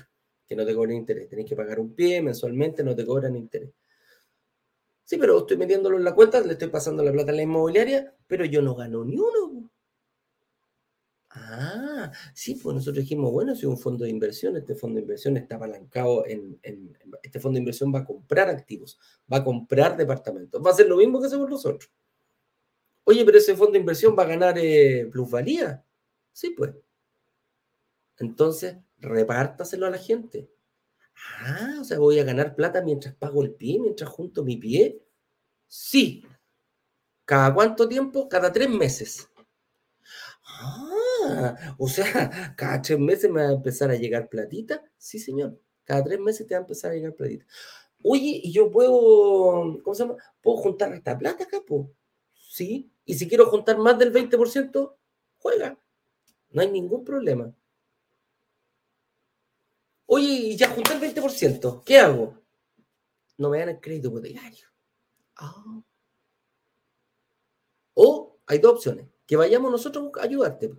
A: Que no te cobran interés. Tenés que pagar un pie mensualmente, no te cobran interés. Sí, pero estoy metiéndolo en la cuenta, le estoy pasando la plata a la inmobiliaria, pero yo no gano ni uno. Ah, sí, pues nosotros dijimos, bueno, si un fondo de inversión, este fondo de inversión está apalancado en, este fondo de inversión va a comprar activos, va a comprar departamentos, va a hacer lo mismo que hacemos nosotros. Oye, pero ese fondo de inversión va a ganar eh, plusvalía. Sí, pues. Entonces, repártaselo a la gente. Ah, o sea, voy a ganar plata mientras pago el pie, mientras junto mi pie. Sí. ¿Cada cuánto tiempo? Cada tres meses. Ah, o sea, cada tres meses me va a empezar a llegar platita. Sí, señor. Cada tres meses te va a empezar a llegar platita. Oye, ¿y yo puedo, ¿cómo se llama? ¿Puedo juntar esta plata, capo? Sí. Y si quiero juntar más del 20%, juega. No hay ningún problema. Oye, ya junté el 20%, ¿qué hago? No me dan el crédito hipotecario. Ah. O hay dos opciones, que vayamos nosotros a ayudarte.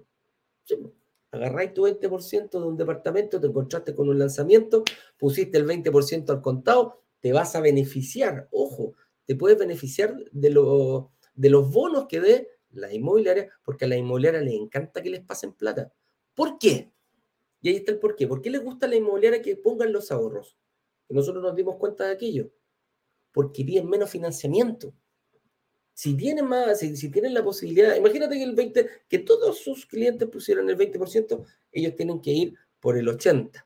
A: agarráis tu 20% de un departamento, te encontraste con un lanzamiento, pusiste el 20% al contado, te vas a beneficiar, ojo, te puedes beneficiar de, de los bonos que dé la inmobiliaria, porque a la inmobiliaria le encanta que les pasen plata. ¿Por qué? Y ahí está el porqué. ¿Por qué les gusta la inmobiliaria que pongan los ahorros? nosotros nos dimos cuenta de aquello. Porque tienen menos financiamiento. Si tienen más, si, tienen la posibilidad, imagínate que el 20, que todos sus clientes pusieron el 20%, ellos tienen que ir por el 80%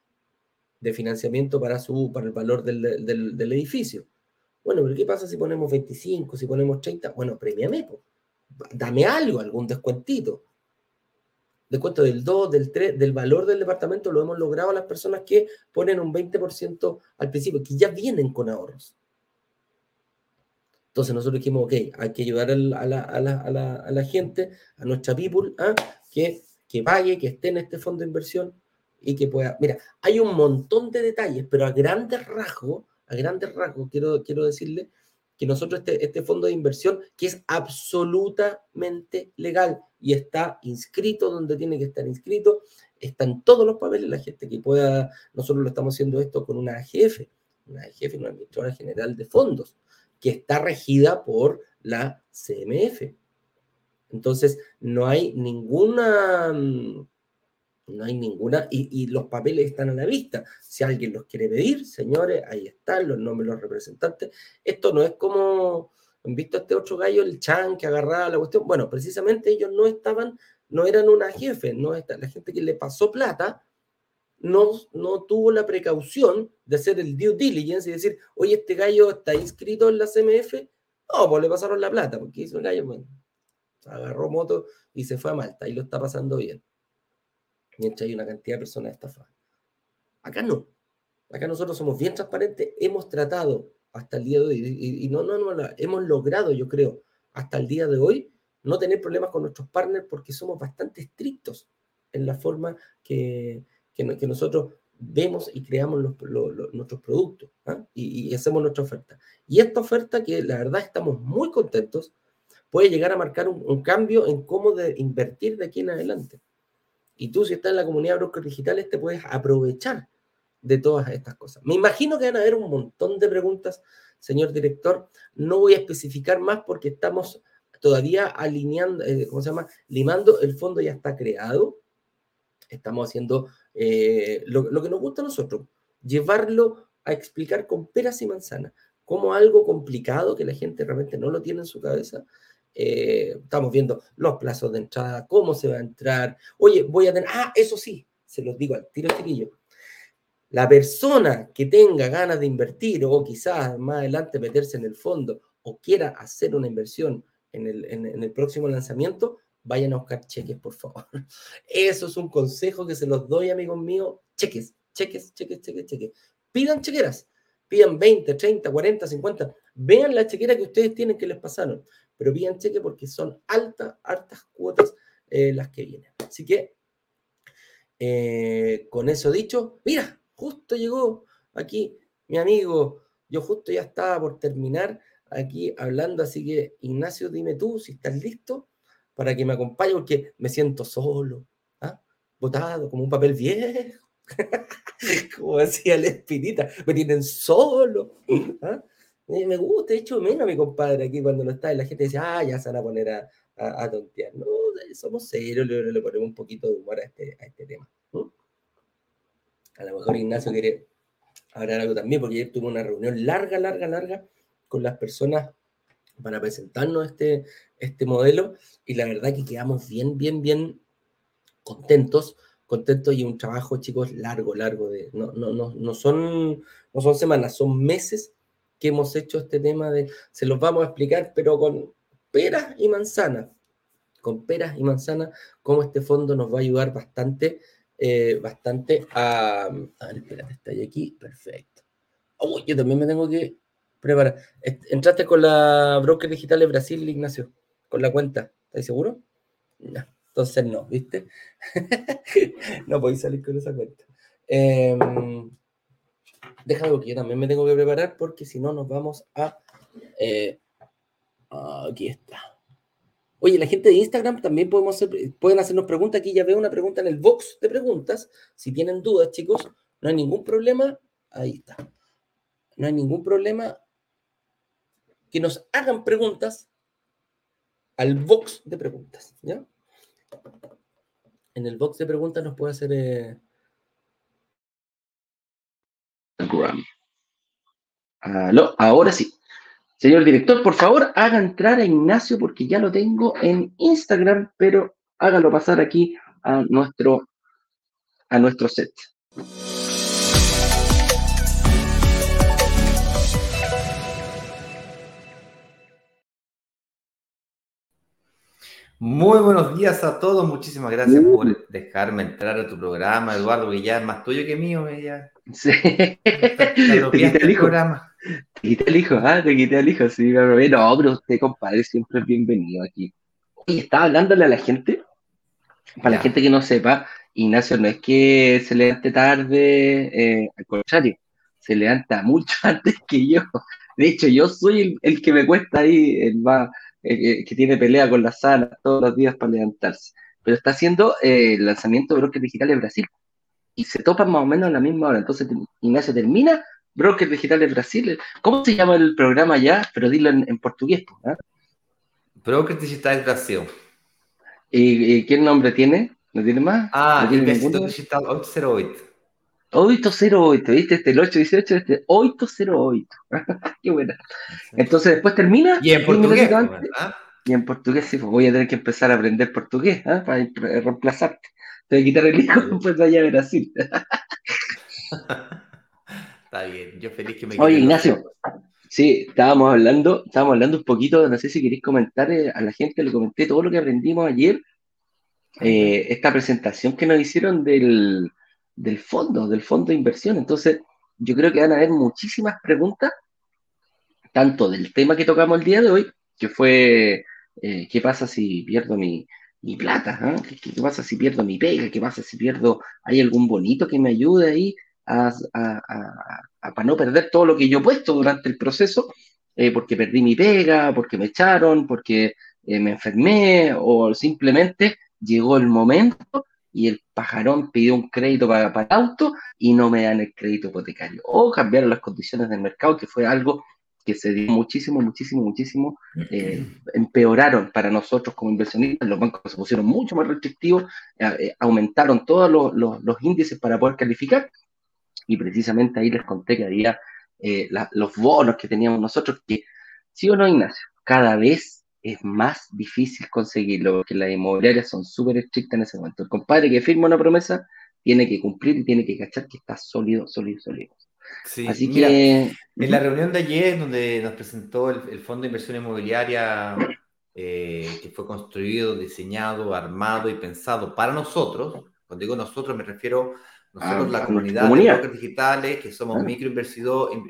A: de financiamiento para, su, para el valor del, del, edificio. Bueno, pero ¿qué pasa si ponemos 25, si ponemos 30? Bueno, premiame, dame algo, algún descuentito descuento del 2, del 3, del valor del departamento, lo hemos logrado a las personas que ponen un 20% al principio, que ya vienen con ahorros. Entonces nosotros dijimos, ok, hay que ayudar a la, gente, a nuestra people, ¿ah? que, que vaya, que esté en este fondo de inversión y que pueda... Mira, hay un montón de detalles, pero a grandes rasgos, a grandes rasgos, quiero, quiero decirle que nosotros este, este fondo de inversión, que es absolutamente legal y está inscrito donde tiene que estar inscrito, están todos los papeles, la gente que pueda, nosotros lo estamos haciendo esto con una AGF, una AGF, una administradora general de fondos, que está regida por la CMF. Entonces, no hay ninguna, mm, no hay ninguna, y, los papeles están a la vista. Si alguien los quiere pedir, señores, ahí están los nombres de los representantes. Esto no es como, ¿han visto a este otro gallo, el Chan, que agarraba la cuestión? Bueno, precisamente ellos no estaban, no eran una jefe, no está, la gente que le pasó plata no, no tuvo la precaución de hacer el due diligence y decir, oye, este gallo está inscrito en la CMF. No, pues le pasaron la plata, porque hizo el gallo, bueno, agarró moto y se fue a Malta y lo está pasando bien. Mientras hay una cantidad de personas estafadas. Acá no. Acá nosotros somos bien transparentes, hemos tratado hasta el día de hoy, y, no, no, no, hemos logrado, yo creo, hasta el día de hoy, no tener problemas con nuestros partners porque somos bastante estrictos en la forma que, que, nosotros vemos y creamos nuestros productos ¿ah? y, hacemos nuestra oferta. Y esta oferta, que la verdad estamos muy contentos, puede llegar a marcar un, cambio en cómo de invertir de aquí en adelante. Y tú, si estás en la comunidad de brokers digitales, te puedes aprovechar de todas estas cosas. Me imagino que van a haber un montón de preguntas, señor director. No voy a especificar más porque estamos todavía alineando, eh, ¿cómo se llama? Limando, el fondo ya está creado. Estamos haciendo eh, lo, lo, que nos gusta a nosotros, llevarlo a explicar con peras y manzanas, como algo complicado que la gente realmente no lo tiene en su cabeza, eh, estamos viendo los plazos de entrada, cómo se va a entrar. Oye, voy a tener, ah, eso sí, se los digo al tiro chiquillo. La persona que tenga ganas de invertir o quizás más adelante meterse en el fondo o quiera hacer una inversión en el, en, el próximo lanzamiento, vayan a buscar cheques, por favor. Eso es un consejo que se los doy, amigos míos. Cheques, cheques, cheques, cheques, cheques. Pidan chequeras. Pidan 20, 30, 40, 50. Vean la chequera que ustedes tienen que les pasaron pero bien cheque porque son altas, altas cuotas eh, las que vienen. Así que, eh, con eso dicho, mira, justo llegó aquí mi amigo, yo justo ya estaba por terminar aquí hablando, así que Ignacio, dime tú si estás listo para que me acompañe, porque me siento solo, ¿ah? botado, como un papel viejo, como decía la espinita, me tienen solo. ¿ah? Me gusta, hecho menos a mi compadre aquí cuando no está y la gente dice, ah, ya se van a poner a, a, tontear. No, somos serios, le, ponemos un poquito de humor a este, a este tema. A lo mejor Ignacio quiere hablar algo también, porque ayer tuve una reunión larga, larga, larga con las personas para presentarnos este, este modelo y la verdad que quedamos bien, bien, bien contentos, contentos y un trabajo, chicos, largo, largo, de, no, no, no, no, son, no son semanas, son meses que hemos hecho este tema de, se los vamos a explicar, pero con peras y manzanas, con peras y manzanas, cómo este fondo nos va a ayudar bastante, eh, bastante a... A ver, espérate, está ahí aquí, perfecto. Oh, yo también me tengo que preparar. ¿Entraste con la broker digital de Brasil, Ignacio? ¿Con la cuenta? ¿Estás seguro? No, entonces no, ¿viste? no podéis salir con esa cuenta. Eh, déjame que yo también me tengo que preparar porque si no nos vamos a... Eh, aquí está. Oye, la gente de Instagram también podemos hacer, pueden hacernos preguntas. Aquí ya veo una pregunta en el box de preguntas. Si tienen dudas, chicos, no hay ningún problema. Ahí está. No hay ningún problema que nos hagan preguntas al box de preguntas. ¿ya? En el box de preguntas nos puede hacer... Eh,
B: ahora sí. Señor director, por favor, haga entrar a Ignacio porque ya lo tengo en Instagram, pero hágalo pasar aquí a nuestro, a nuestro set.
C: Muy buenos días a todos. Muchísimas gracias uh. por dejarme entrar a tu programa, Eduardo, que ya es más tuyo que mío. Ya. Sí.
B: Te, quité el hijo. Te quité el hijo, ah, te quité el hijo, sí. No, pero usted, compadre, siempre es bienvenido aquí. Y estaba hablándole a la gente, para la gente que no sepa, Ignacio no es que se levante tarde, eh, al contrario, se levanta mucho antes que yo.
A: De hecho, yo soy el, que me cuesta ahí, el va, que tiene pelea con la sala todos los días para levantarse. Pero está haciendo eh, el lanzamiento de Broker Digital en Brasil. Y se topan más o menos a la misma hora. Entonces, Ignacio termina Broker Digital de Brasil. ¿Cómo se llama el programa ya? Pero dilo en, portugués. ¿eh?
C: Broker Digital Brasil.
A: ¿Y, qué nombre tiene? ¿No tiene más?
C: Ah, ¿No Digital 808.
A: 808, ¿viste? Este el 818, este 808. Qué buena. Entonces después termina.
C: Y en portugués. Pues,
A: y en portugués sí, pues voy a tener que empezar a aprender portugués ¿eh? para reemplazarte. Te voy a quitar el hijo después de allá a Brasil.
C: Está bien, yo feliz que me
A: Oye, Ignacio, sí, estábamos hablando, estábamos hablando un poquito, no sé si queréis comentar eh, a la gente, le comenté todo lo que aprendimos ayer, eh, esta presentación que nos hicieron del, del fondo, del fondo de inversión. Entonces, yo creo que van a haber muchísimas preguntas, tanto del tema que tocamos el día de hoy, que fue eh, qué pasa si pierdo mi, plata, ¿ah? ¿Qué, pasa si pierdo mi pega, qué pasa si pierdo, hay algún bonito que me ayude ahí a, para no perder todo lo que yo he puesto durante el proceso, eh, porque perdí mi pega, porque me echaron, porque eh, me enfermé o simplemente llegó el momento y el pajarón pidió un crédito para, para auto y no me dan el crédito hipotecario. O cambiaron las condiciones del mercado, que fue algo que se dio muchísimo, muchísimo, muchísimo, eh, empeoraron para nosotros como inversionistas, los bancos se pusieron mucho más restrictivos, eh, eh, aumentaron todos los, los, índices para poder calificar, y precisamente ahí les conté que había los bonos que teníamos nosotros, que, sí o no, Ignacio, cada vez es más difícil conseguirlo, porque las inmobiliarias son súper estrictas en ese momento. El compadre que firma una promesa tiene que cumplir y tiene que cachar que está sólido, sólido, sólido.
C: Sí, Así que... En la reunión de ayer, donde nos presentó el, Fondo de Inversión Inmobiliaria, eh, que fue construido, diseñado, armado y pensado para nosotros, cuando digo nosotros me refiero nosotros, ah, la comunidad, de brokers digitales, que somos ah.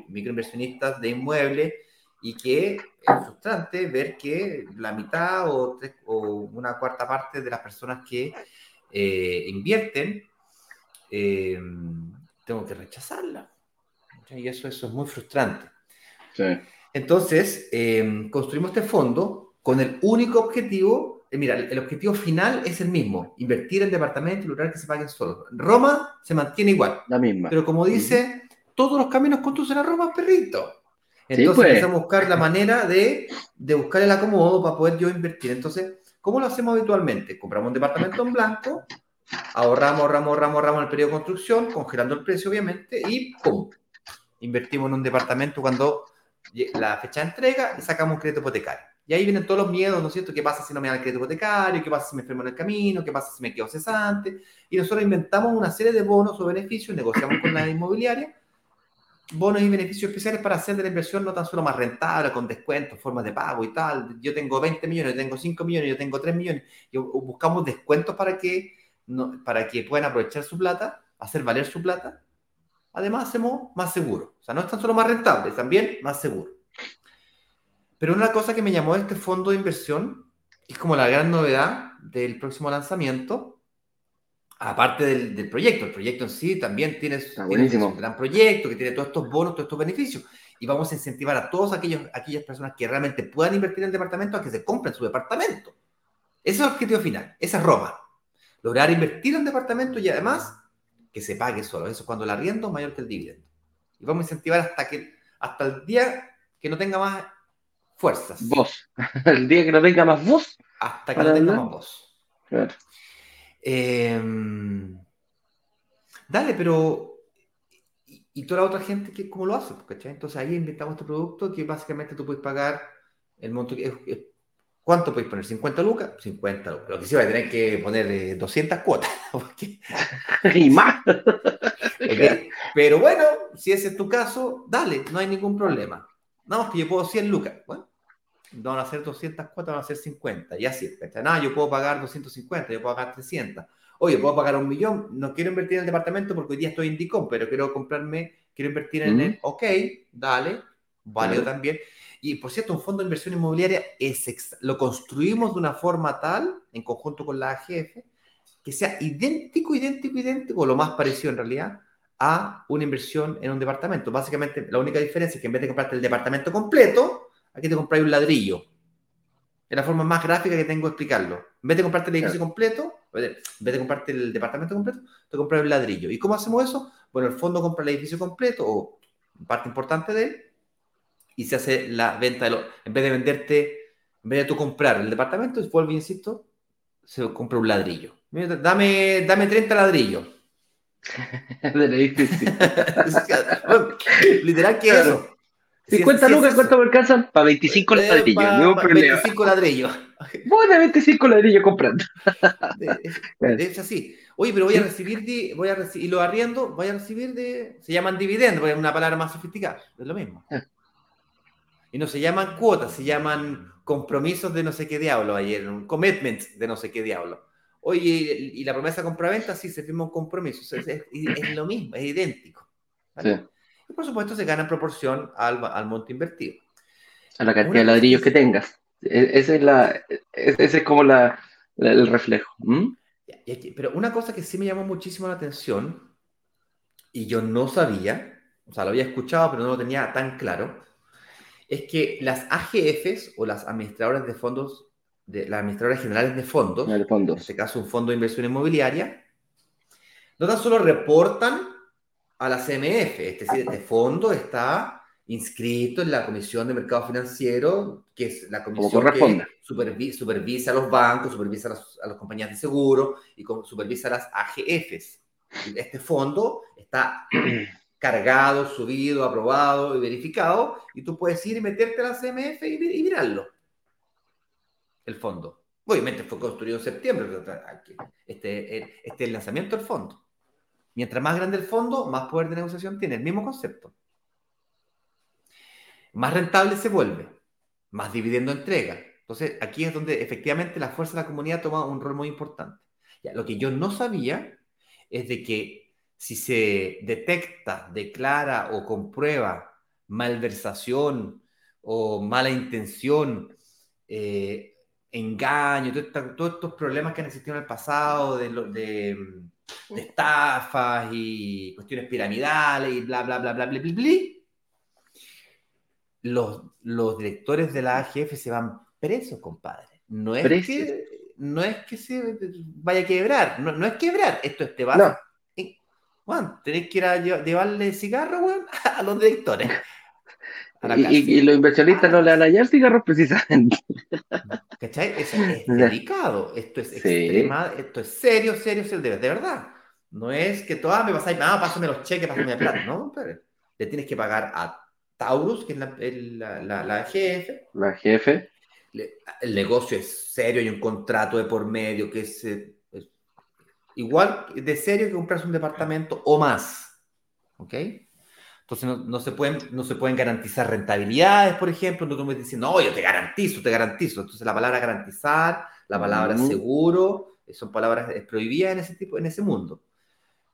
C: microinversionistas de inmuebles, y que es frustrante ver que la mitad o, una cuarta parte de las personas que eh, invierten, eh, tengo que rechazarla. Y eso, eso es muy frustrante. Entonces, eh, construimos este fondo con el único objetivo, mira, el, objetivo final es el mismo, invertir en departamentos y lograr que se paguen solos. Roma se mantiene igual.
A: La misma.
C: Pero como dice, todos los caminos conducen a Roma, perrito. Entonces pues. empezamos a buscar la manera de, de, buscar el acomodo para poder yo invertir. Entonces, ¿cómo lo hacemos habitualmente? Compramos un departamento en blanco, ahorramos, ahorramos, ahorramos, ahorramos el periodo de construcción, congelando el precio, obviamente, y ¡pum! Invertimos en un departamento cuando la fecha de entrega y sacamos un crédito hipotecario. Y ahí vienen todos los miedos, ¿no es cierto? ¿Qué pasa si no me dan el crédito hipotecario? ¿Qué pasa si me enfermo en el camino? ¿Qué pasa si me quedo cesante? Y nosotros inventamos una serie de bonos o beneficios, negociamos con la inmobiliaria bonos y beneficios especiales para hacer de la inversión no tan solo más rentable, con descuentos, formas de pago y tal. Yo tengo 20 millones, yo tengo 5 millones, yo tengo 3 millones. Buscamos descuentos para que, no, para que puedan aprovechar su plata, hacer valer su plata. Además, hacemos más seguro. O sea, no es tan solo más rentable, también más seguro. Pero una cosa que me llamó este fondo de inversión, es como la gran novedad del próximo lanzamiento, aparte del, proyecto, el proyecto en sí también tiene, un gran proyecto que tiene todos estos bonos, todos estos beneficios. Y vamos a incentivar a todas aquellas personas que realmente puedan invertir en el departamento a que se compren su departamento. Ese es el objetivo final, esa es Roma. Lograr invertir en el departamento y además que se pague solo. Eso es cuando el arriendo es mayor que el dividendo. Y vamos a incentivar hasta, que, hasta el día que no tenga más fuerzas.
A: Vos. El día que no tenga más voz.
C: Hasta que no tenga más voz. Claro. Em, dale, pero. Y, toda la otra gente, que, ¿cómo lo hace? Entonces ahí inventamos este producto que básicamente tú puedes pagar el monto. ¿Cuánto puedes poner? ¿50 lucas? 50 lucas. Lo que sí va a tener que poner 200 cuotas.
A: y más.
C: Pero bueno, si ese es tu caso, dale, no hay ningún problema. No, que yo puedo 100 lucas. Bueno, van a ser 204, van a ser 50, y así. No, yo puedo pagar 250, yo puedo pagar 300. Oye, puedo pagar un millón, no quiero invertir en el departamento porque hoy día estoy en DICOM, pero quiero comprarme, quiero invertir en él. Ok, dale, válido también. Y por cierto, un fondo de inversión inmobiliaria es lo construimos de una forma tal, en conjunto con la AGF, que sea idéntico, idéntico, idéntico, o lo más parecido en realidad, a una inversión en un departamento. Básicamente, la única diferencia es que en vez de comprarte el departamento completo, aquí te compras un ladrillo. Es la forma más gráfica que tengo de explicarlo. En vez de comprarte el edificio completo, en vez de comprarte el departamento completo, te compras un ladrillo. ¿Y cómo hacemos eso? Bueno, el fondo compra el edificio completo o parte importante de él y se hace la venta de en vez de venderte, en vez de tú comprar el departamento, vuelvo, insisto, se compra un ladrillo. Dame, dame 30 ladrillos.
A: Del edificio.
C: Literal, ¿qué es eso?
A: 50 lucas, ¿cuánto me alcanzan? Para 25 eh, ladrillos,
C: pa, pa 25 ladrillos.
A: A 25 ladrillos comprando.
C: es, así. Oye, pero voy a recibir de, voy a recibir, y lo arriendo, voy a recibir de, se llaman dividendos, porque es una palabra más sofisticada, es lo mismo. Ah. Y no se llaman cuotas, se llaman compromisos de no sé qué diablo ayer, un commitment de no sé qué diablo. Oye, y la promesa compraventa sí se firma un compromiso, es, es, lo mismo, es idéntico. Y por supuesto se gana en proporción al, al monto invertido.
A: A la cantidad de ladrillos que tengas. E, ese es, la, ese es como la, el reflejo.
C: Pero una cosa que sí me llamó muchísimo la atención, y yo no sabía, o sea, lo había escuchado, pero no lo tenía tan claro, es que las AGFs o las administradoras de fondos de las administradoras generales de fondos, en este caso un fondo de inversión inmobiliaria, no tan solo reportan a la CMF, es decir, este fondo está inscrito en la Comisión de Mercado Financiero, que es la comisión que supervisa, a los bancos, supervisa a, las compañías de seguro y supervisa a las AGFs. Este fondo está cargado, subido, aprobado y verificado, y tú puedes ir y meterte a la CMF y, y mirarlo el fondo. Obviamente fue construido en septiembre, este, este es el lanzamiento del fondo. Mientras más grande el fondo, más poder de negociación tiene, el mismo concepto. Más rentable se vuelve, más dividendo entrega. Entonces, aquí es donde efectivamente la fuerza de la comunidad toma un rol muy importante. Lo que yo no sabía es de que si se detecta, declara o comprueba malversación o mala intención, eh, engaño, todos estos problemas que han existido en el pasado de, de, de, estafas y cuestiones piramidales y bla, bla, bla, bla, bla, bla, bla, los, los directores de la AGF se van presos, compadre. No es, que, no es que se vaya a quebrar, no, no es quebrar, esto es te va no. Juan, tenés que ir a llevarle cigarro, weón, a los directores.
A: Y, los inversionistas no le dan a hallar cigarros precisamente.
C: ¿Cachai? Es, es delicado. Esto es extrema, esto es serio, serio, serio, de, verdad. No es que tú, ah, me pasáis, ah, pásame los cheques, pásame la plata. No, pero le tienes que pagar a Taurus, que es la, la, la, la jefe.
A: La jefe.
C: el negocio es serio, hay un contrato de por medio que es, eh, es igual de serio que comprarse un departamento o más. ¿Ok? Entonces no, se pueden, no se pueden garantizar rentabilidades, por ejemplo. No tú me diciendo, no, yo te garantizo, te garantizo. Entonces la palabra garantizar, la palabra seguro, eh, son palabras prohibidas en ese, tipo, en ese mundo.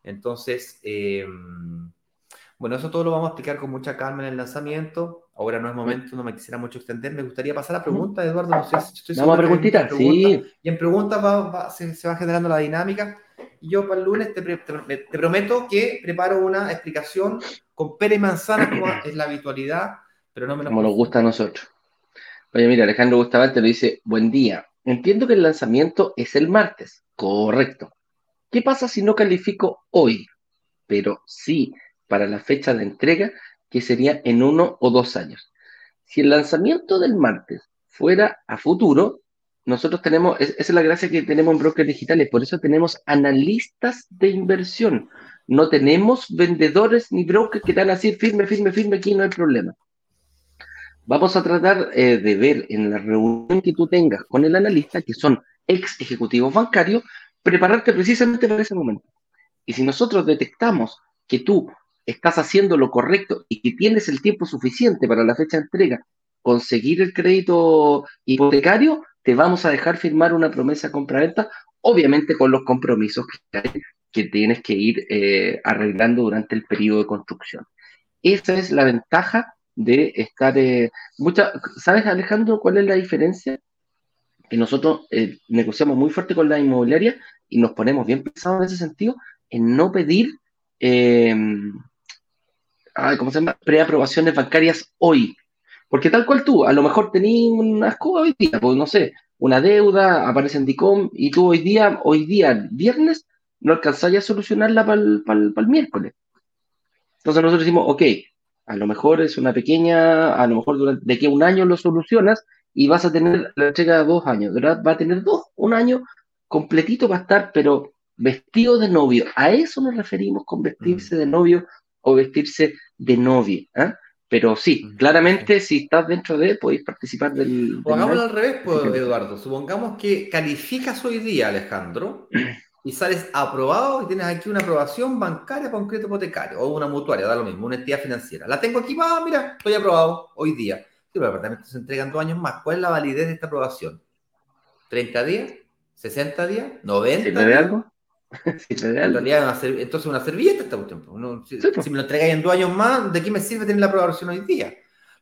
C: Entonces, em, bueno, eso todo lo vamos a explicar con mucha calma en el lanzamiento. Ahora no es momento, no me quisiera mucho extender. Me gustaría pasar a preguntas, Eduardo. No sé
A: estoy Vamos a preguntitas, sí.
C: Y en preguntas se, se va generando la dinámica yo para el lunes te, prometo que preparo una explicación con pera y manzana, como es la habitualidad, pero no me
A: lo Como nos gusta a nosotros. Oye, mira, Alejandro Bustamante lo dice, buen día. Entiendo que el lanzamiento es el martes. Correcto. ¿Qué pasa si no califico hoy? Pero sí para la fecha de entrega, que sería en uno o dos años. Si el lanzamiento del martes fuera a futuro, nosotros tenemos, esa es la gracia que tenemos en brokers digitales, por eso tenemos analistas de inversión. No tenemos vendedores ni brokers que están así firme, firme, firme, aquí no hay problema. Vamos a tratar eh, de ver en la reunión que tú tengas con el analista, que son ex ejecutivos bancarios, prepararte precisamente para ese momento. Y si nosotros detectamos que tú estás haciendo lo correcto y que tienes el tiempo suficiente para la fecha de entrega, conseguir el crédito hipotecario, te vamos a dejar firmar una promesa compra-venta, obviamente con los compromisos que, tienes que ir eh, arreglando durante el periodo de construcción. Esa es la ventaja de estar... Eh, ¿Sabes, Alejandro, cuál es la diferencia? Que nosotros eh, negociamos muy fuerte con la inmobiliaria y nos ponemos bien pesados en ese sentido, en no pedir eh, ¿cómo se llama? Preaprobaciones bancarias hoy. Porque tal cual tú, a lo mejor tenías una escoba hoy día, pues no sé, una deuda, aparece en DICOM y tú hoy día, hoy día, viernes, no alcanzáis a solucionarla para el, miércoles. Entonces nosotros decimos, ok, a lo mejor es una pequeña, a lo mejor durante, de que un año lo solucionas y vas a tener la entrega de dos años, ¿verdad? Va a tener dos, un año completito va a estar, pero vestido de novio. A eso nos referimos con vestirse de novio o vestirse de novia. ¿eh? Pero sí, claramente si estás dentro de, podéis participar del...
C: O hagámoslo al revés, pues, Eduardo. Supongamos que calificas hoy día, Alejandro, y sales aprobado y tienes aquí una aprobación bancaria para un crédito hipotecario o una mutuaria, da lo mismo, una entidad financiera. La tengo aquí, va, mira, estoy aprobado hoy día. Sí, pero el departamento se entregan dos años más. ¿Cuál es la validez de esta aprobación? ¿30 días? ¿60 días? ¿90 días?
A: algo?
C: en realidad, entonces una servilleta esta cuestión. si, me lo entregáis en dos años más, ¿de qué me sirve tener la aprobación hoy día?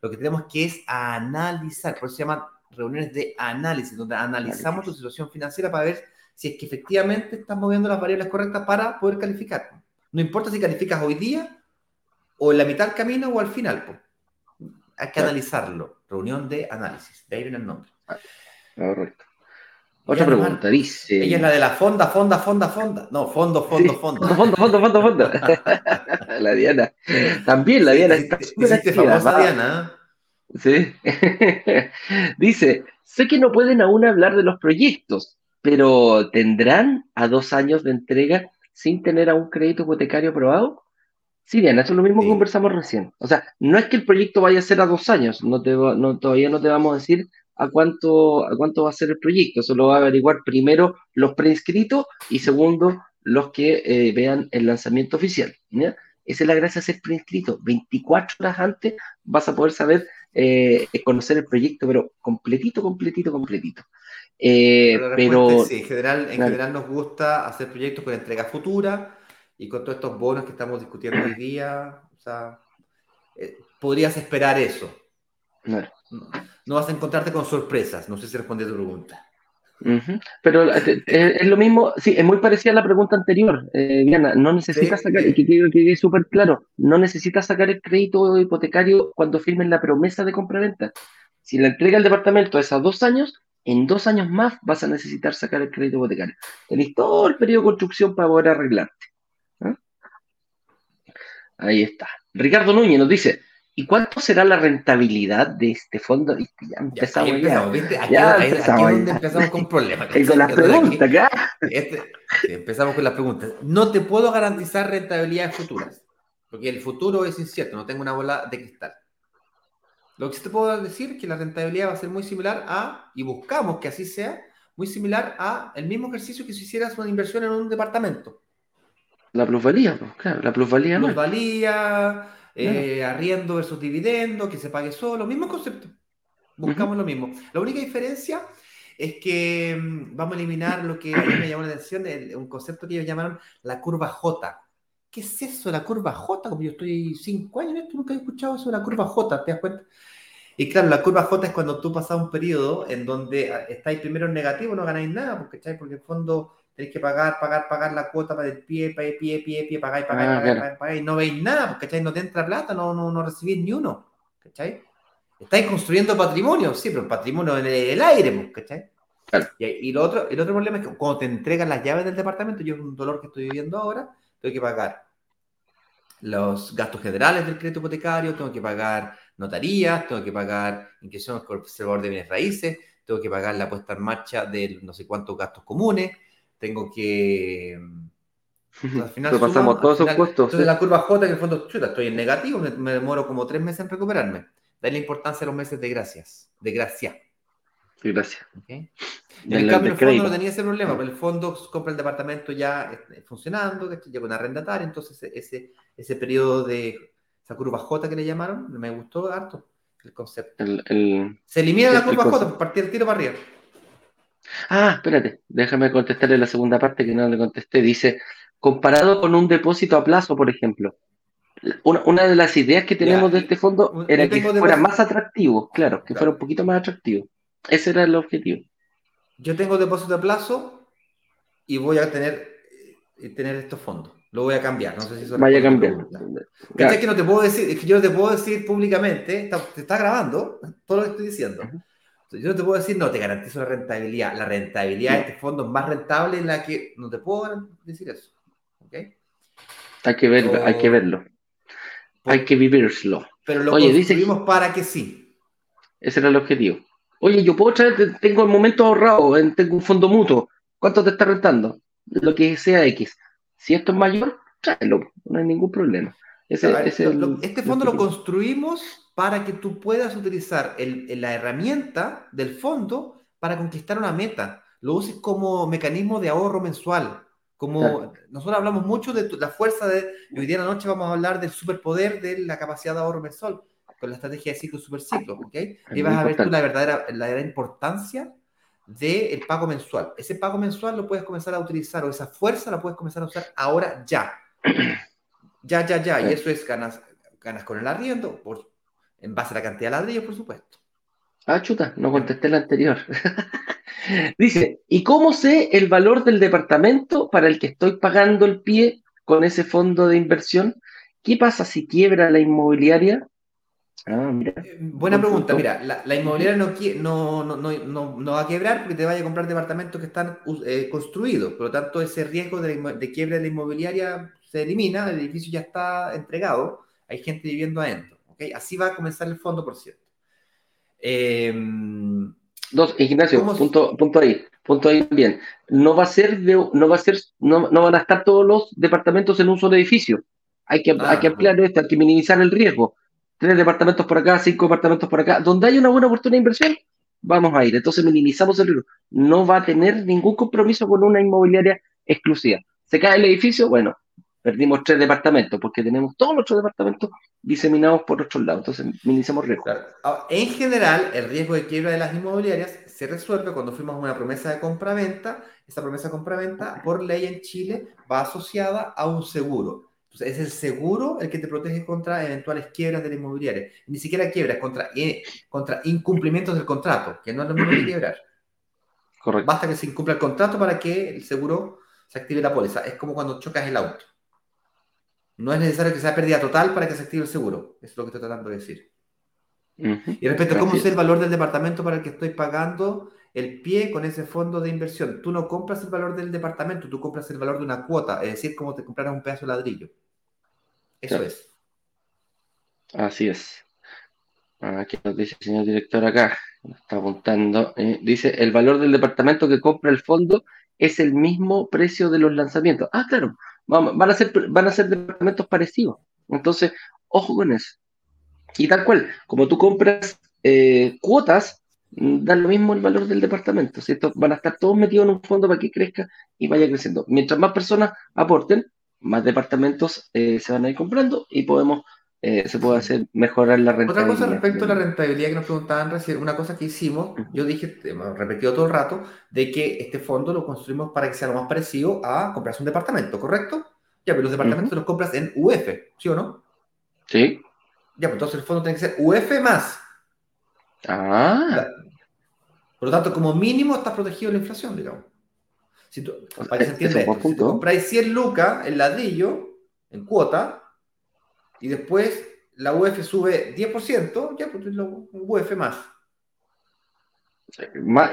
C: Lo que tenemos que es analizar, por eso se llaman reuniones de análisis, donde analizamos tu situación financiera para ver si es que efectivamente estás moviendo las variables correctas para poder calificar. No importa si calificas hoy día, o en la mitad del camino, o al final. Hay que analizarlo. Reunión de análisis. De ahí viene el nombre.
A: Ah, correcto. Otra pregunta, dice.
C: Ella es la de la fonda, fonda, fonda, fonda. No, fondo, fondo, fondo.
A: Fondo, fondo, fondo, fondo. la Diana. También la Diana está
C: súper famosa Diana.
A: Sí. dice, sé que no pueden aún hablar de los proyectos, pero ¿tendrán a dos años de entrega sin tener a un crédito hipotecario aprobado? Sí, Diana, eso es lo mismo que conversamos recién. O sea, no es que el proyecto vaya a ser a dos años, no te no, todavía no te vamos a decir a cuánto, a cuánto va a ser el proyecto. Eso lo va a averiguar primero los preinscritos y segundo los que eh, vean el lanzamiento oficial. Esa es la gracia de ser preinscrito. 24 horas antes vas a poder saber, eh, conocer el proyecto, pero completito, completito, completito.
C: Eh, pero, sí, en, general, en general nos gusta hacer proyectos con entrega futura y con todos estos bonos que estamos discutiendo hoy día. O sea, podrías esperar eso. No, vas a encontrarte con sorpresas. No sé si respondí a tu pregunta.
A: Pero eh, eh, es lo mismo, sí, es muy parecida a la pregunta anterior, eh, Diana. No necesitas sacar, que quede, que súper claro, no necesitas sacar el crédito hipotecario cuando firmen la promesa de compra-venta. Si la entrega el departamento es a dos años, en dos años más vas a necesitar sacar el crédito hipotecario. Tenéis todo el periodo de construcción para poder arreglarte. ¿ah? Ahí está. Ricardo Núñez nos dice: ¿Y cuánto será la rentabilidad de este fondo? Ya empezamos ya.
C: Aquí, empezamos con problemas.
A: con las preguntas.
C: Este, empezamos con las preguntas. No te puedo garantizar rentabilidades futuras, porque el futuro es incierto, no tengo una bola de cristal. Lo que sí te puedo decir es que la rentabilidad va a ser muy similar a, y buscamos que así sea, muy similar a el mismo ejercicio que si hicieras una inversión en un departamento.
A: La plusvalía, pues, claro, la plusvalía.
C: Plusvalía, eh, arriendo versus dividendo, que se pague solo, mismo concepto. Buscamos lo mismo. La única diferencia es que mm, vamos a eliminar lo que a mí me llamó la atención, un concepto que ellos llamaron la curva J. ¿Qué es eso, la curva J? Como yo estoy cinco años en esto, nunca he escuchado eso de la curva J, ¿te das cuenta? Y claro, la curva J es cuando tú pasas un periodo en donde ah, estáis primero en negativo, no ganáis nada, porque, porque en el fondo tenéis que pagar, pagar, pagar la cuota para el pie, pie, pie, pie, pie, pagáis, pagáis, ah, pagáis, pagáis, y no veis nada, ¿cachai? No te entra plata, no, no, no recibís ni uno, ¿cachai? Estáis construyendo patrimonio, sí, pero patrimonio en el aire, ¿cachai? Y, lo otro, el otro problema es que cuando te entregan las llaves del departamento, yo es un dolor que estoy viviendo ahora, tengo que pagar los gastos generales del crédito hipotecario, tengo que pagar notarías, tengo que pagar inscripciones con el observador de bienes raíces, tengo que pagar la puesta en marcha de no sé cuántos gastos comunes, tengo que...
A: al final pasamos todos esos puestos.
C: Entonces la curva J, en el fondo, chuta, estoy en negativo, me, demoro como tres meses en recuperarme. Da la importancia a los meses de gracias, de gracia.
A: De gracia.
C: En el cambio, el fondo no tenía ese problema, pero el fondo compra el departamento ya eh, funcionando, llega una arrendataria, entonces ese, ese periodo de esa curva J que le llamaron, me gustó harto el concepto. Se elimina la curva J, partir el tiro para arriba.
A: Ah, espérate, déjame contestarle la segunda parte que no le contesté. Dice, comparado con un depósito a plazo, por ejemplo, una, de las ideas que tenemos de este fondo era que fuera más atractivo, claro, que fuera un poquito más atractivo. Ese era el objetivo.
C: Yo tengo depósito a plazo y voy a tener, eh, tener estos fondos. Lo voy a cambiar. No sé si eso
A: Vaya a cambiar.
C: que no te puedo decir? Es que yo no te puedo decir públicamente, te está grabando todo lo que estoy diciendo. Yo no te puedo decir, no, te garantizo la rentabilidad. La rentabilidad de este fondo es más rentable en la que no te puedo decir eso. ¿Okay?
A: Hay que verlo, hay que verlo. hay que vivirlo.
C: Pero lo Oye, construimos para que sí.
A: Ese era el objetivo. Oye, yo puedo traer, tengo el momento ahorrado, tengo un fondo mutuo. ¿Cuánto te está rentando? Lo que sea X. Si esto es mayor, tráelo, no hay ningún problema.
C: este fondo lo construimos para que tú puedas utilizar la herramienta del fondo para conquistar una meta. Lo uses como mecanismo de ahorro mensual. Como nosotros hablamos mucho de la fuerza de, hoy día en la noche vamos a hablar del superpoder de la capacidad de ahorro mensual con la estrategia de ciclo superciclo, ¿ok? Y vas a ver tú la verdadera, la verdadera importancia del pago mensual. Ese pago mensual lo puedes comenzar a utilizar o esa fuerza la puedes comenzar a usar ahora ya. Ya, ya, ya. Y eso es ganas, ganas con el arriendo, por, en base a la cantidad de ladrillos, por supuesto.
A: Ah, chuta, no contesté la anterior. Dice, ¿y cómo sé el valor del departamento para el que estoy pagando el pie con ese fondo de inversión? ¿Qué pasa si quiebra la inmobiliaria?
C: Ah, eh, buena pregunta, mira, la, inmobiliaria no, no, no, no, va a quebrar porque te vaya a comprar departamentos que están eh, construidos, por lo tanto ese riesgo de, de quiebra de la inmobiliaria se elimina, el edificio ya está entregado, hay gente viviendo adentro, ¿okay? Así va a comenzar el fondo, por cierto.
A: Em, Dos, Ignacio, punto, punto ahí, punto ahí también. No va a ser, no va a ser, no, van a estar todos los departamentos en un solo edificio. Hay que, hay que ah, ampliar esto, hay que minimizar el riesgo tres departamentos por acá, cinco departamentos por acá, donde hay una buena oportunidad de inversión, vamos a ir. Entonces minimizamos el riesgo. No va a tener ningún compromiso con una inmobiliaria exclusiva. Se cae el edificio, bueno, perdimos tres departamentos porque tenemos todos los otros departamentos diseminados por otros lados. Entonces minimizamos riesgo.
C: Ah, en general, el riesgo de quiebra de las inmobiliarias se resuelve cuando firmamos una promesa de compra-venta. Esa promesa de compra-venta, por ley en Chile, va asociada a un seguro es el seguro el que te protege contra eventuales quiebras de la inmobiliaria. Ni siquiera quiebras, contra, eh, contra incumplimientos del contrato, que no es lo mismo que quebrar. Correcto. Basta que se incumpla el contrato para que el seguro se active la póliza. Es como cuando chocas el auto. No es necesario que sea pérdida total para que se active el seguro. Eso es lo que estoy tratando de decir. Y respecto a cómo es el valor del departamento para el que estoy pagando el pie con ese fondo de inversión, tú no compras el valor del departamento, tú compras el valor de una cuota, es decir, como te compraras un pedazo de ladrillo. Eso es.
A: Así es. Aquí nos dice el señor director acá, está apuntando, eh, dice, el valor del departamento que compra el fondo es el mismo precio de los lanzamientos. Ah, claro, van, a ser, van a ser departamentos parecidos. Entonces, ojo con eso. Y tal cual, como tú compras eh, cuotas, mm, da lo mismo el valor del departamento, ¿cierto? Van a estar todos metidos en un fondo para que crezca y vaya creciendo. Mientras más personas aporten, más departamentos eh, se van a ir comprando y podemos, eh, se puede hacer mejorar la
C: rentabilidad. Otra cosa respecto a la rentabilidad que nos preguntaban recién, una cosa que hicimos, yo dije, hemos repetido todo el rato, de que este fondo lo construimos para que sea lo más parecido a comprarse un departamento, ¿correcto? Ya, pero los departamentos los compras en UF, ¿sí o no?
A: Sí.
C: Ya, pues entonces el fondo tiene que ser UF más.
A: Ah.
C: Por lo tanto, como mínimo estás protegido de la inflación, digamos. Si tú, para que se si compráis 100 lucas el ladrillo en cuota y después la UF sube 10%, ya pues un UF más.
A: más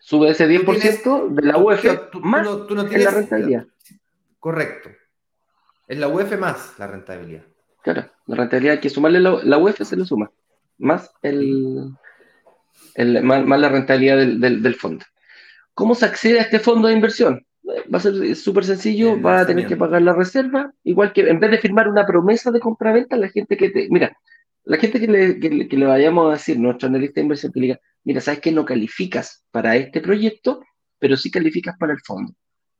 A: sube ese 10% de la UF más tú no, tienes, la rentabilidad.
C: Correcto. Es la UF más la rentabilidad.
A: Claro, la rentabilidad hay que sumarle la, UF se le suma, más, el, el más, la rentabilidad del, del fondo. ¿Cómo se accede a este fondo de inversión? Va a ser súper sencillo, va a tener que pagar la reserva, igual que en vez de firmar una promesa de compra-venta, la gente que te, mira, la gente que le, que, le vayamos a decir, nuestro analista de inversión, que le diga, mira, sabes que no calificas para este proyecto, pero sí calificas para el fondo.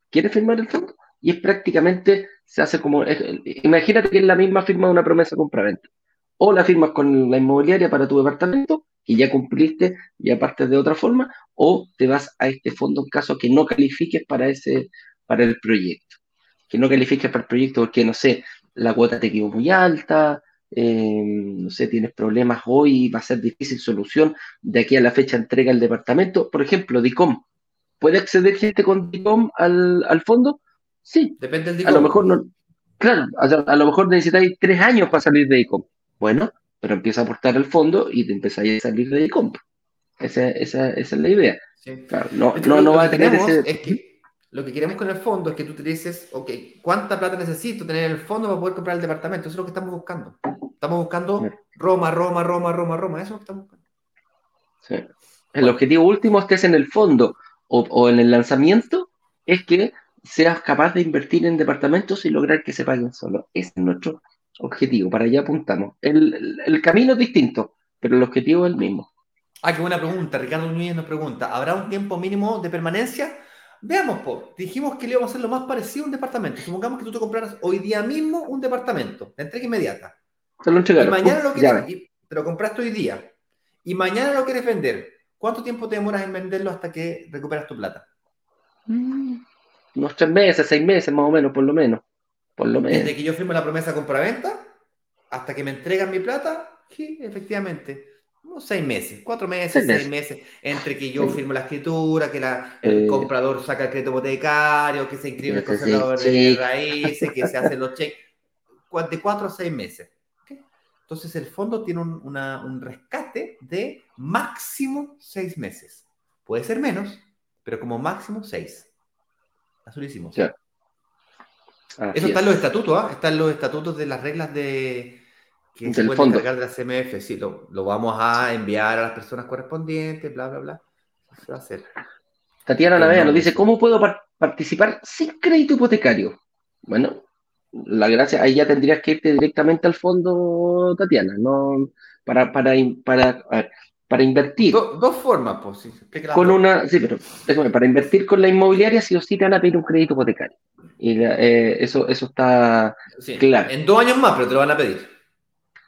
A: ¿Quieres firmar el fondo? Y es prácticamente, se hace como, imagínate que es la misma firma de una promesa de compra-venta. O la firmas con la inmobiliaria para tu departamento, que ya cumpliste, ya partes de otra forma, o te vas a este fondo en caso que no califiques para ese, para el proyecto. Que no califiques para el proyecto porque, no sé, la cuota te quedó muy alta, eh, no sé, tienes problemas hoy, va a ser difícil solución de aquí a la fecha entrega el departamento. Por ejemplo, DICOM. ¿Puede acceder gente con DICOM al, al fondo? Sí. Depende del A lo mejor no. Claro, a, lo mejor necesitáis tres años para salir de ICOM. Bueno, pero empieza a aportar el fondo y te empezáis a salir de ICOM. Esa, esa, esa es la idea. Claro, no, no, no va a tener ese...
C: Es que lo que queremos con el fondo es que tú te dices, ok, ¿cuánta plata necesito tener en el fondo para poder comprar el departamento? Eso es lo que estamos buscando. Estamos buscando Roma, Roma, Roma, Roma, Roma. Eso es lo que estamos buscando.
A: Sí. El objetivo último es que es en el fondo o, o, en el lanzamiento, es que seas capaz de invertir en departamentos y lograr que se paguen solo. Ese es nuestro objetivo, para allá apuntamos. El, el, camino es distinto, pero el objetivo es el mismo.
C: Ah, qué buena pregunta. Ricardo Núñez nos pregunta, ¿habrá un tiempo mínimo de permanencia? Veamos, por. dijimos que le íbamos a hacer lo más parecido a un departamento. Supongamos que tú te compraras hoy día mismo un departamento, de entrega inmediata.
A: Te lo
C: Y mañana lo quieres, te lo compraste hoy día. Y mañana lo quieres vender. ¿Cuánto tiempo te demoras en venderlo hasta que recuperas tu plata?
A: Mm, unos tres meses, seis meses más o menos, por lo menos. Por lo menos.
C: Desde que yo firmo la promesa compra-venta hasta que me entregan mi plata, sí, efectivamente seis meses, cuatro meses, seis, meses, entre que yo firmo la escritura, que la, el comprador saca el crédito hipotecario, que se inscribe el conservador de raíces, que se hacen los cheques, de cuatro a seis meses. Entonces el fondo tiene un, un, rescate de máximo seis meses. Puede ser menos, pero como máximo seis. Eso lo Eso está en los estatutos, ¿ah? Está en los estatutos de las reglas de, que se puede fondo. de la CMF, sí, lo, lo, vamos a enviar a las personas correspondientes, bla, bla, bla. Eso va a hacer.
A: Tatiana Navea nos dice, ¿cómo puedo participar sin crédito hipotecario? Bueno, la gracia, ahí ya tendrías que irte directamente al fondo, Tatiana, no para, para, para, para invertir.
C: dos formas, pues, sí.
A: Con una, sí, pero para invertir con la inmobiliaria, sí o sí te van a pedir un crédito hipotecario. Y eh, eso, eso está claro.
C: En dos años más, pero te lo van a pedir.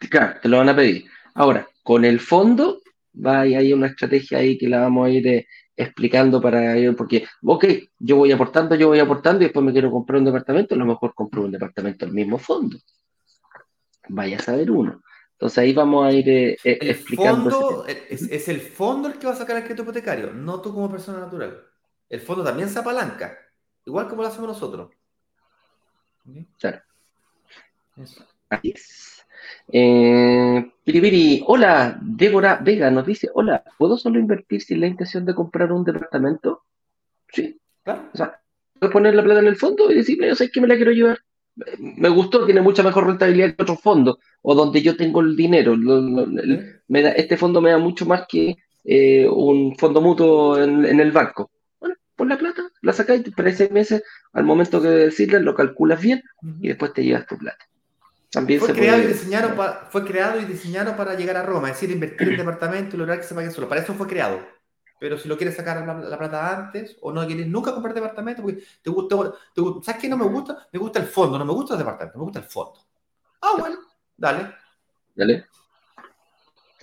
A: Claro, te lo van a pedir. Ahora, con el fondo, va hay una estrategia ahí que la vamos a ir eh, explicando para ello, porque, ok, yo voy aportando, yo voy aportando y después me quiero comprar un departamento, a lo mejor compro un departamento al mismo fondo. Vaya a saber uno. Entonces ahí vamos a ir eh, eh, explicando.
C: es, el fondo el que va a sacar el crédito hipotecario, no tú como persona natural. El fondo también se apalanca, igual como lo hacemos nosotros.
A: Claro. Ahí es. Eh, Piripiri, hola, Débora Vega nos dice, hola, ¿puedo solo invertir sin la intención de comprar un departamento? Sí, claro. O sea, puedo poner la plata en el fondo y decirme, yo sé que me la quiero llevar. Me gustó, tiene mucha mejor rentabilidad que otros fondos, o donde yo tengo el dinero. me da, este fondo me da mucho más que eh, un fondo mutuo en, el banco. Bueno, pon la plata, la sacáis para seis meses, al momento que decirle, lo calculas bien y después te llevas tu plata
C: fue, creado y diseñado para, fue creado y diseñado para llegar a Roma, es decir, invertir en departamento y lograr que se pague solo. Para eso fue creado. Pero si lo quieres sacar la, plata antes o no quieres nunca comprar departamento, porque te gusta, ¿sabes qué no me gusta? Me gusta el fondo, no me gusta el departamento, me gusta el fondo. Ah, bueno, dale.
A: Dale.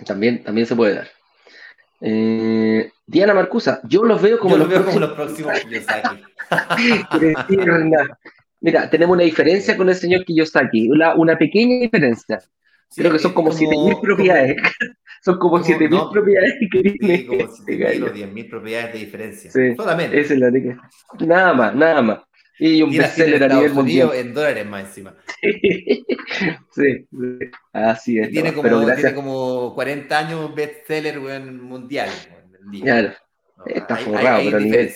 A: También, también se puede dar. Eh, Diana Marcusa, yo los veo como,
C: los, veo como los próximos
A: Mira, tenemos una diferencia con el señor Kiyosaki, una, una pequeña diferencia. Creo que son como, 7.000 propiedades. son como 7.000 propiedades que
C: tiene. Sí, como 7.000 o 10.000 propiedades de diferencia. Sí, Solamente.
A: Esa es la que... Nada más, nada más. Y un bestseller a nivel mundial.
C: en dólares más encima.
A: sí, así es.
C: Tiene, como, tiene como 40 años bestseller mundial.
A: Claro, está forrado, pero nivel,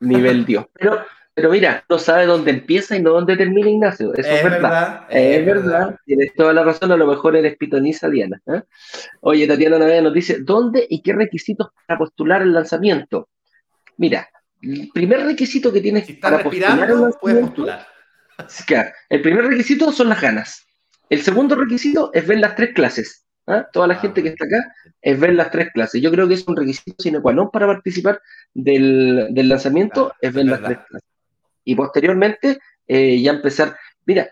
A: nivel Dios. Pero pero mira, no sabe dónde empieza y no dónde termina Ignacio. Eso es, verdad. es, verdad. Tienes toda la razón. A lo mejor eres pitoniza, Diana. ¿eh? Oye, Tatiana Navidad nos dice: ¿dónde y qué requisitos para postular el lanzamiento? Mira, el primer requisito que tienes
C: si para postular, el puedes postular.
A: el primer requisito son las ganas. El segundo requisito es ver las tres clases. ¿eh? Toda la ah, gente que está acá es ver las tres clases. Yo creo que es un requisito sine qua non para participar del, lanzamiento, es ver las tres clases y posteriormente eh, ya empezar. Mira,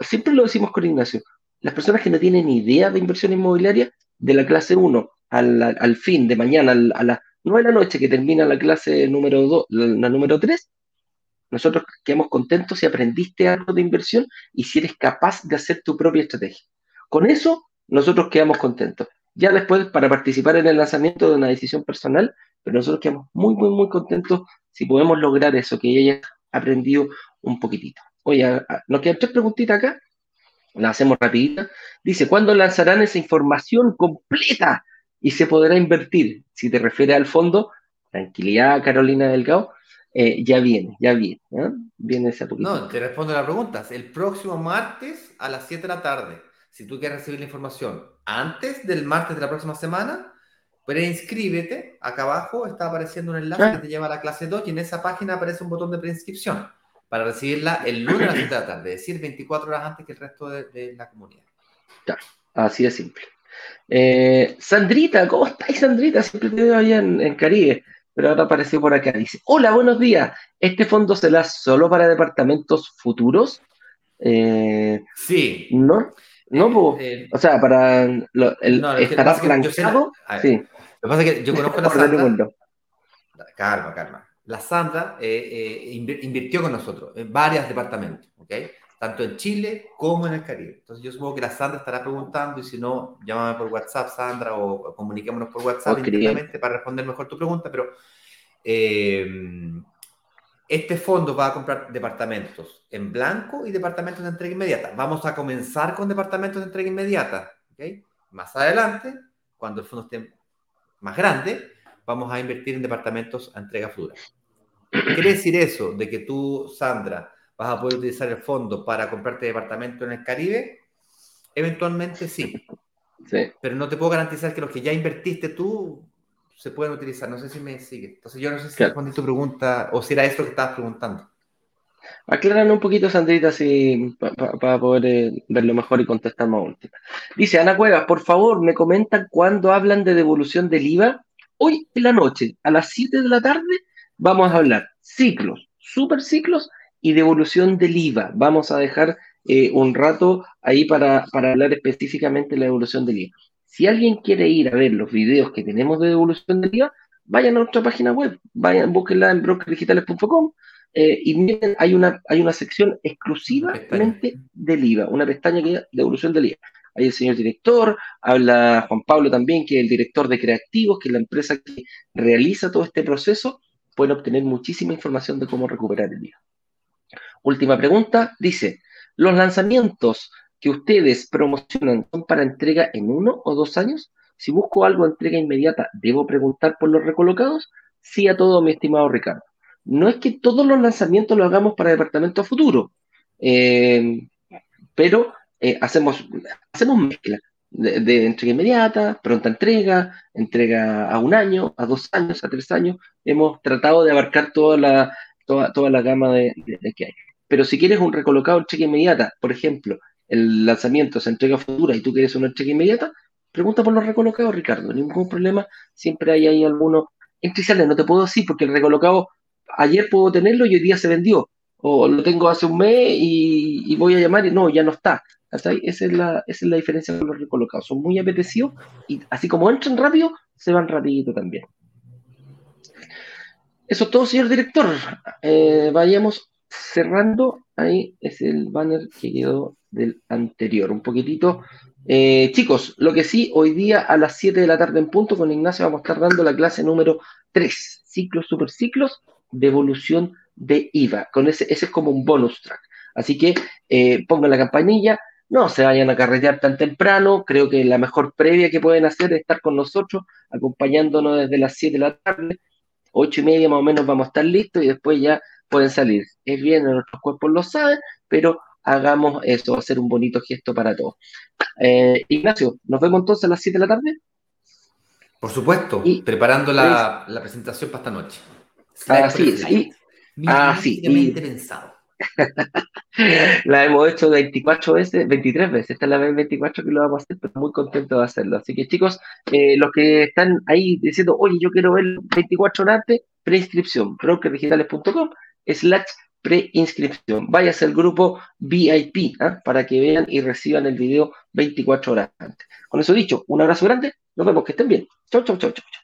A: siempre lo decimos con Ignacio, las personas que no tienen idea de inversión inmobiliaria, de la clase 1 al, al fin de mañana, a las 9 de la noche que termina la clase número 2, la, número 3, nosotros quedamos contentos si aprendiste algo de inversión y si eres capaz de hacer tu propia estrategia. Con eso, nosotros quedamos contentos. Ya después, para participar en el lanzamiento de una decisión personal, pero nosotros quedamos muy, muy, muy contentos si podemos lograr eso, que ella aprendido un poquitito. Oye, nos quedan tres preguntitas acá, las hacemos rapidita. Dice, ¿cuándo lanzarán esa información completa y se podrá invertir? Si te refieres al fondo, tranquilidad, Carolina Delgado, eh, ya viene, ya viene. ¿eh? Viene poquito.
C: No, te respondo a la pregunta. El próximo martes a las 7 de la tarde, si tú quieres recibir la información antes del martes de la próxima semana, preinscríbete. Acá abajo está apareciendo un enlace que te lleva a la clase 2 y en esa página aparece un botón de preinscripción para recibirla el lunes a las 7 de la tarde, es decir, 24 horas antes que el resto de, la comunidad.
A: Claro, así de simple. Eh, Sandrita, ¿cómo estáis, Sandrita? Siempre te veo allá en Caribe pero ahora apareció por acá. Dice, hola, buenos días. ¿Este fondo será solo para departamentos futuros?
C: Eh, sí.
A: ¿No? No, eh, o sea, para lo, el, no, estará
C: flanqueado. Sí. Lo que pasa es que yo conozco a la Sandra. Calma, calma. La Sandra invirtió con nosotros en varios departamentos, ¿ok? tanto en Chile como en el Caribe. Entonces yo supongo que la Sandra estará preguntando y si no, llámame por WhatsApp, Sandra, o comuniquémonos por WhatsApp directamente para responder mejor tu pregunta, pero eh, este fondo va a comprar departamentos en blanco y departamentos de entrega inmediata. Vamos a comenzar con departamentos de entrega inmediata. ¿okay? Más adelante, cuando el fondo esté más grande, vamos a invertir en departamentos a entrega futura. quiere decir eso? De que tú, Sandra, vas a poder utilizar el fondo para comprarte departamento en el Caribe, eventualmente sí. sí. Pero no te puedo garantizar que los que ya invertiste tú se pueden utilizar. No sé si me sigue. Entonces yo no sé si respondí tu pregunta o si era esto que estabas preguntando.
A: Aclaran un poquito, Sandrita, si, para poder eh, verlo mejor y contestar más última. Dice Ana Cuevas, por favor, me comentan cuándo hablan de devolución del IVA. Hoy en la noche, a las 7 de la tarde, vamos a hablar ciclos, super ciclos y devolución del IVA. Vamos a dejar eh, un rato ahí para, hablar específicamente de la devolución del IVA. Si alguien quiere ir a ver los videos que tenemos de devolución del IVA, vayan a nuestra página web, vayan, búsquenla en brokerdigitales.com eh, y miren, hay una, hay una sección exclusivamente del IVA, una pestaña que es devolución del IVA. Ahí el señor director, habla Juan Pablo también, que es el director de creativos, que es la empresa que realiza todo este proceso, pueden obtener muchísima información de cómo recuperar el IVA. Última pregunta, dice, ¿los lanzamientos que ustedes promocionan son para entrega en uno o dos años? Si busco algo de entrega inmediata, ¿debo preguntar por los recolocados? Sí a todo, mi estimado Ricardo. No es que todos los lanzamientos los hagamos para departamento futuro, eh, pero eh, hacemos, hacemos mezcla de, entrega inmediata, pronta entrega, entrega a un año, a dos años, a tres años. Hemos tratado de abarcar toda la, toda, toda la gama de que hay. Pero si quieres un recolocado en cheque inmediata, por ejemplo, el lanzamiento se entrega futura y tú quieres una cheque inmediata, pregunta por los recolocados, Ricardo. Ningún problema, siempre hay ahí alguno. Entre y no te puedo decir porque el recolocado ayer puedo tenerlo y hoy día se vendió. O lo tengo hace un mes y, voy a llamar y no, ya no está. Esa es, la, esa es la diferencia con los recolocados. Son muy apetecidos y así como entran rápido, se van rapidito también. Eso es todo, señor director. Eh, vayamos cerrando, ahí es el banner que quedó del anterior. Un poquitito. Eh, chicos, lo que sí, hoy día a las 7 de la tarde en punto con Ignacio vamos a estar dando la clase número 3, ciclos, superciclos, de evolución de IVA. Con ese, ese es como un bonus track. Así que eh, pongan la campanilla, no se vayan a carretear tan temprano. Creo que la mejor previa que pueden hacer es estar con nosotros, acompañándonos desde las 7 de la tarde. 8 y media más o menos vamos a estar listos y después ya pueden salir. Es bien, nuestros cuerpos lo saben, pero hagamos eso, va a ser un bonito gesto para todos. Eh, Ignacio, ¿nos vemos entonces a las 7 de la tarde?
C: Por supuesto, preparando la, presentación para esta noche.
A: Así sí. Así.
C: pensado.
A: la hemos hecho 24 veces, 23 veces. Esta es la vez 24 que lo vamos a hacer, pero muy contento de hacerlo. Así que, chicos, eh, los que están ahí diciendo, oye, yo quiero ver 24 horas antes, preinscripción, brokerdigitales.com slash preinscripción. Váyase al grupo VIP ¿ah? para que vean y reciban el video 24 horas antes. Con eso dicho, un abrazo grande. Nos vemos, que estén bien. Chau, chau, chau, chau.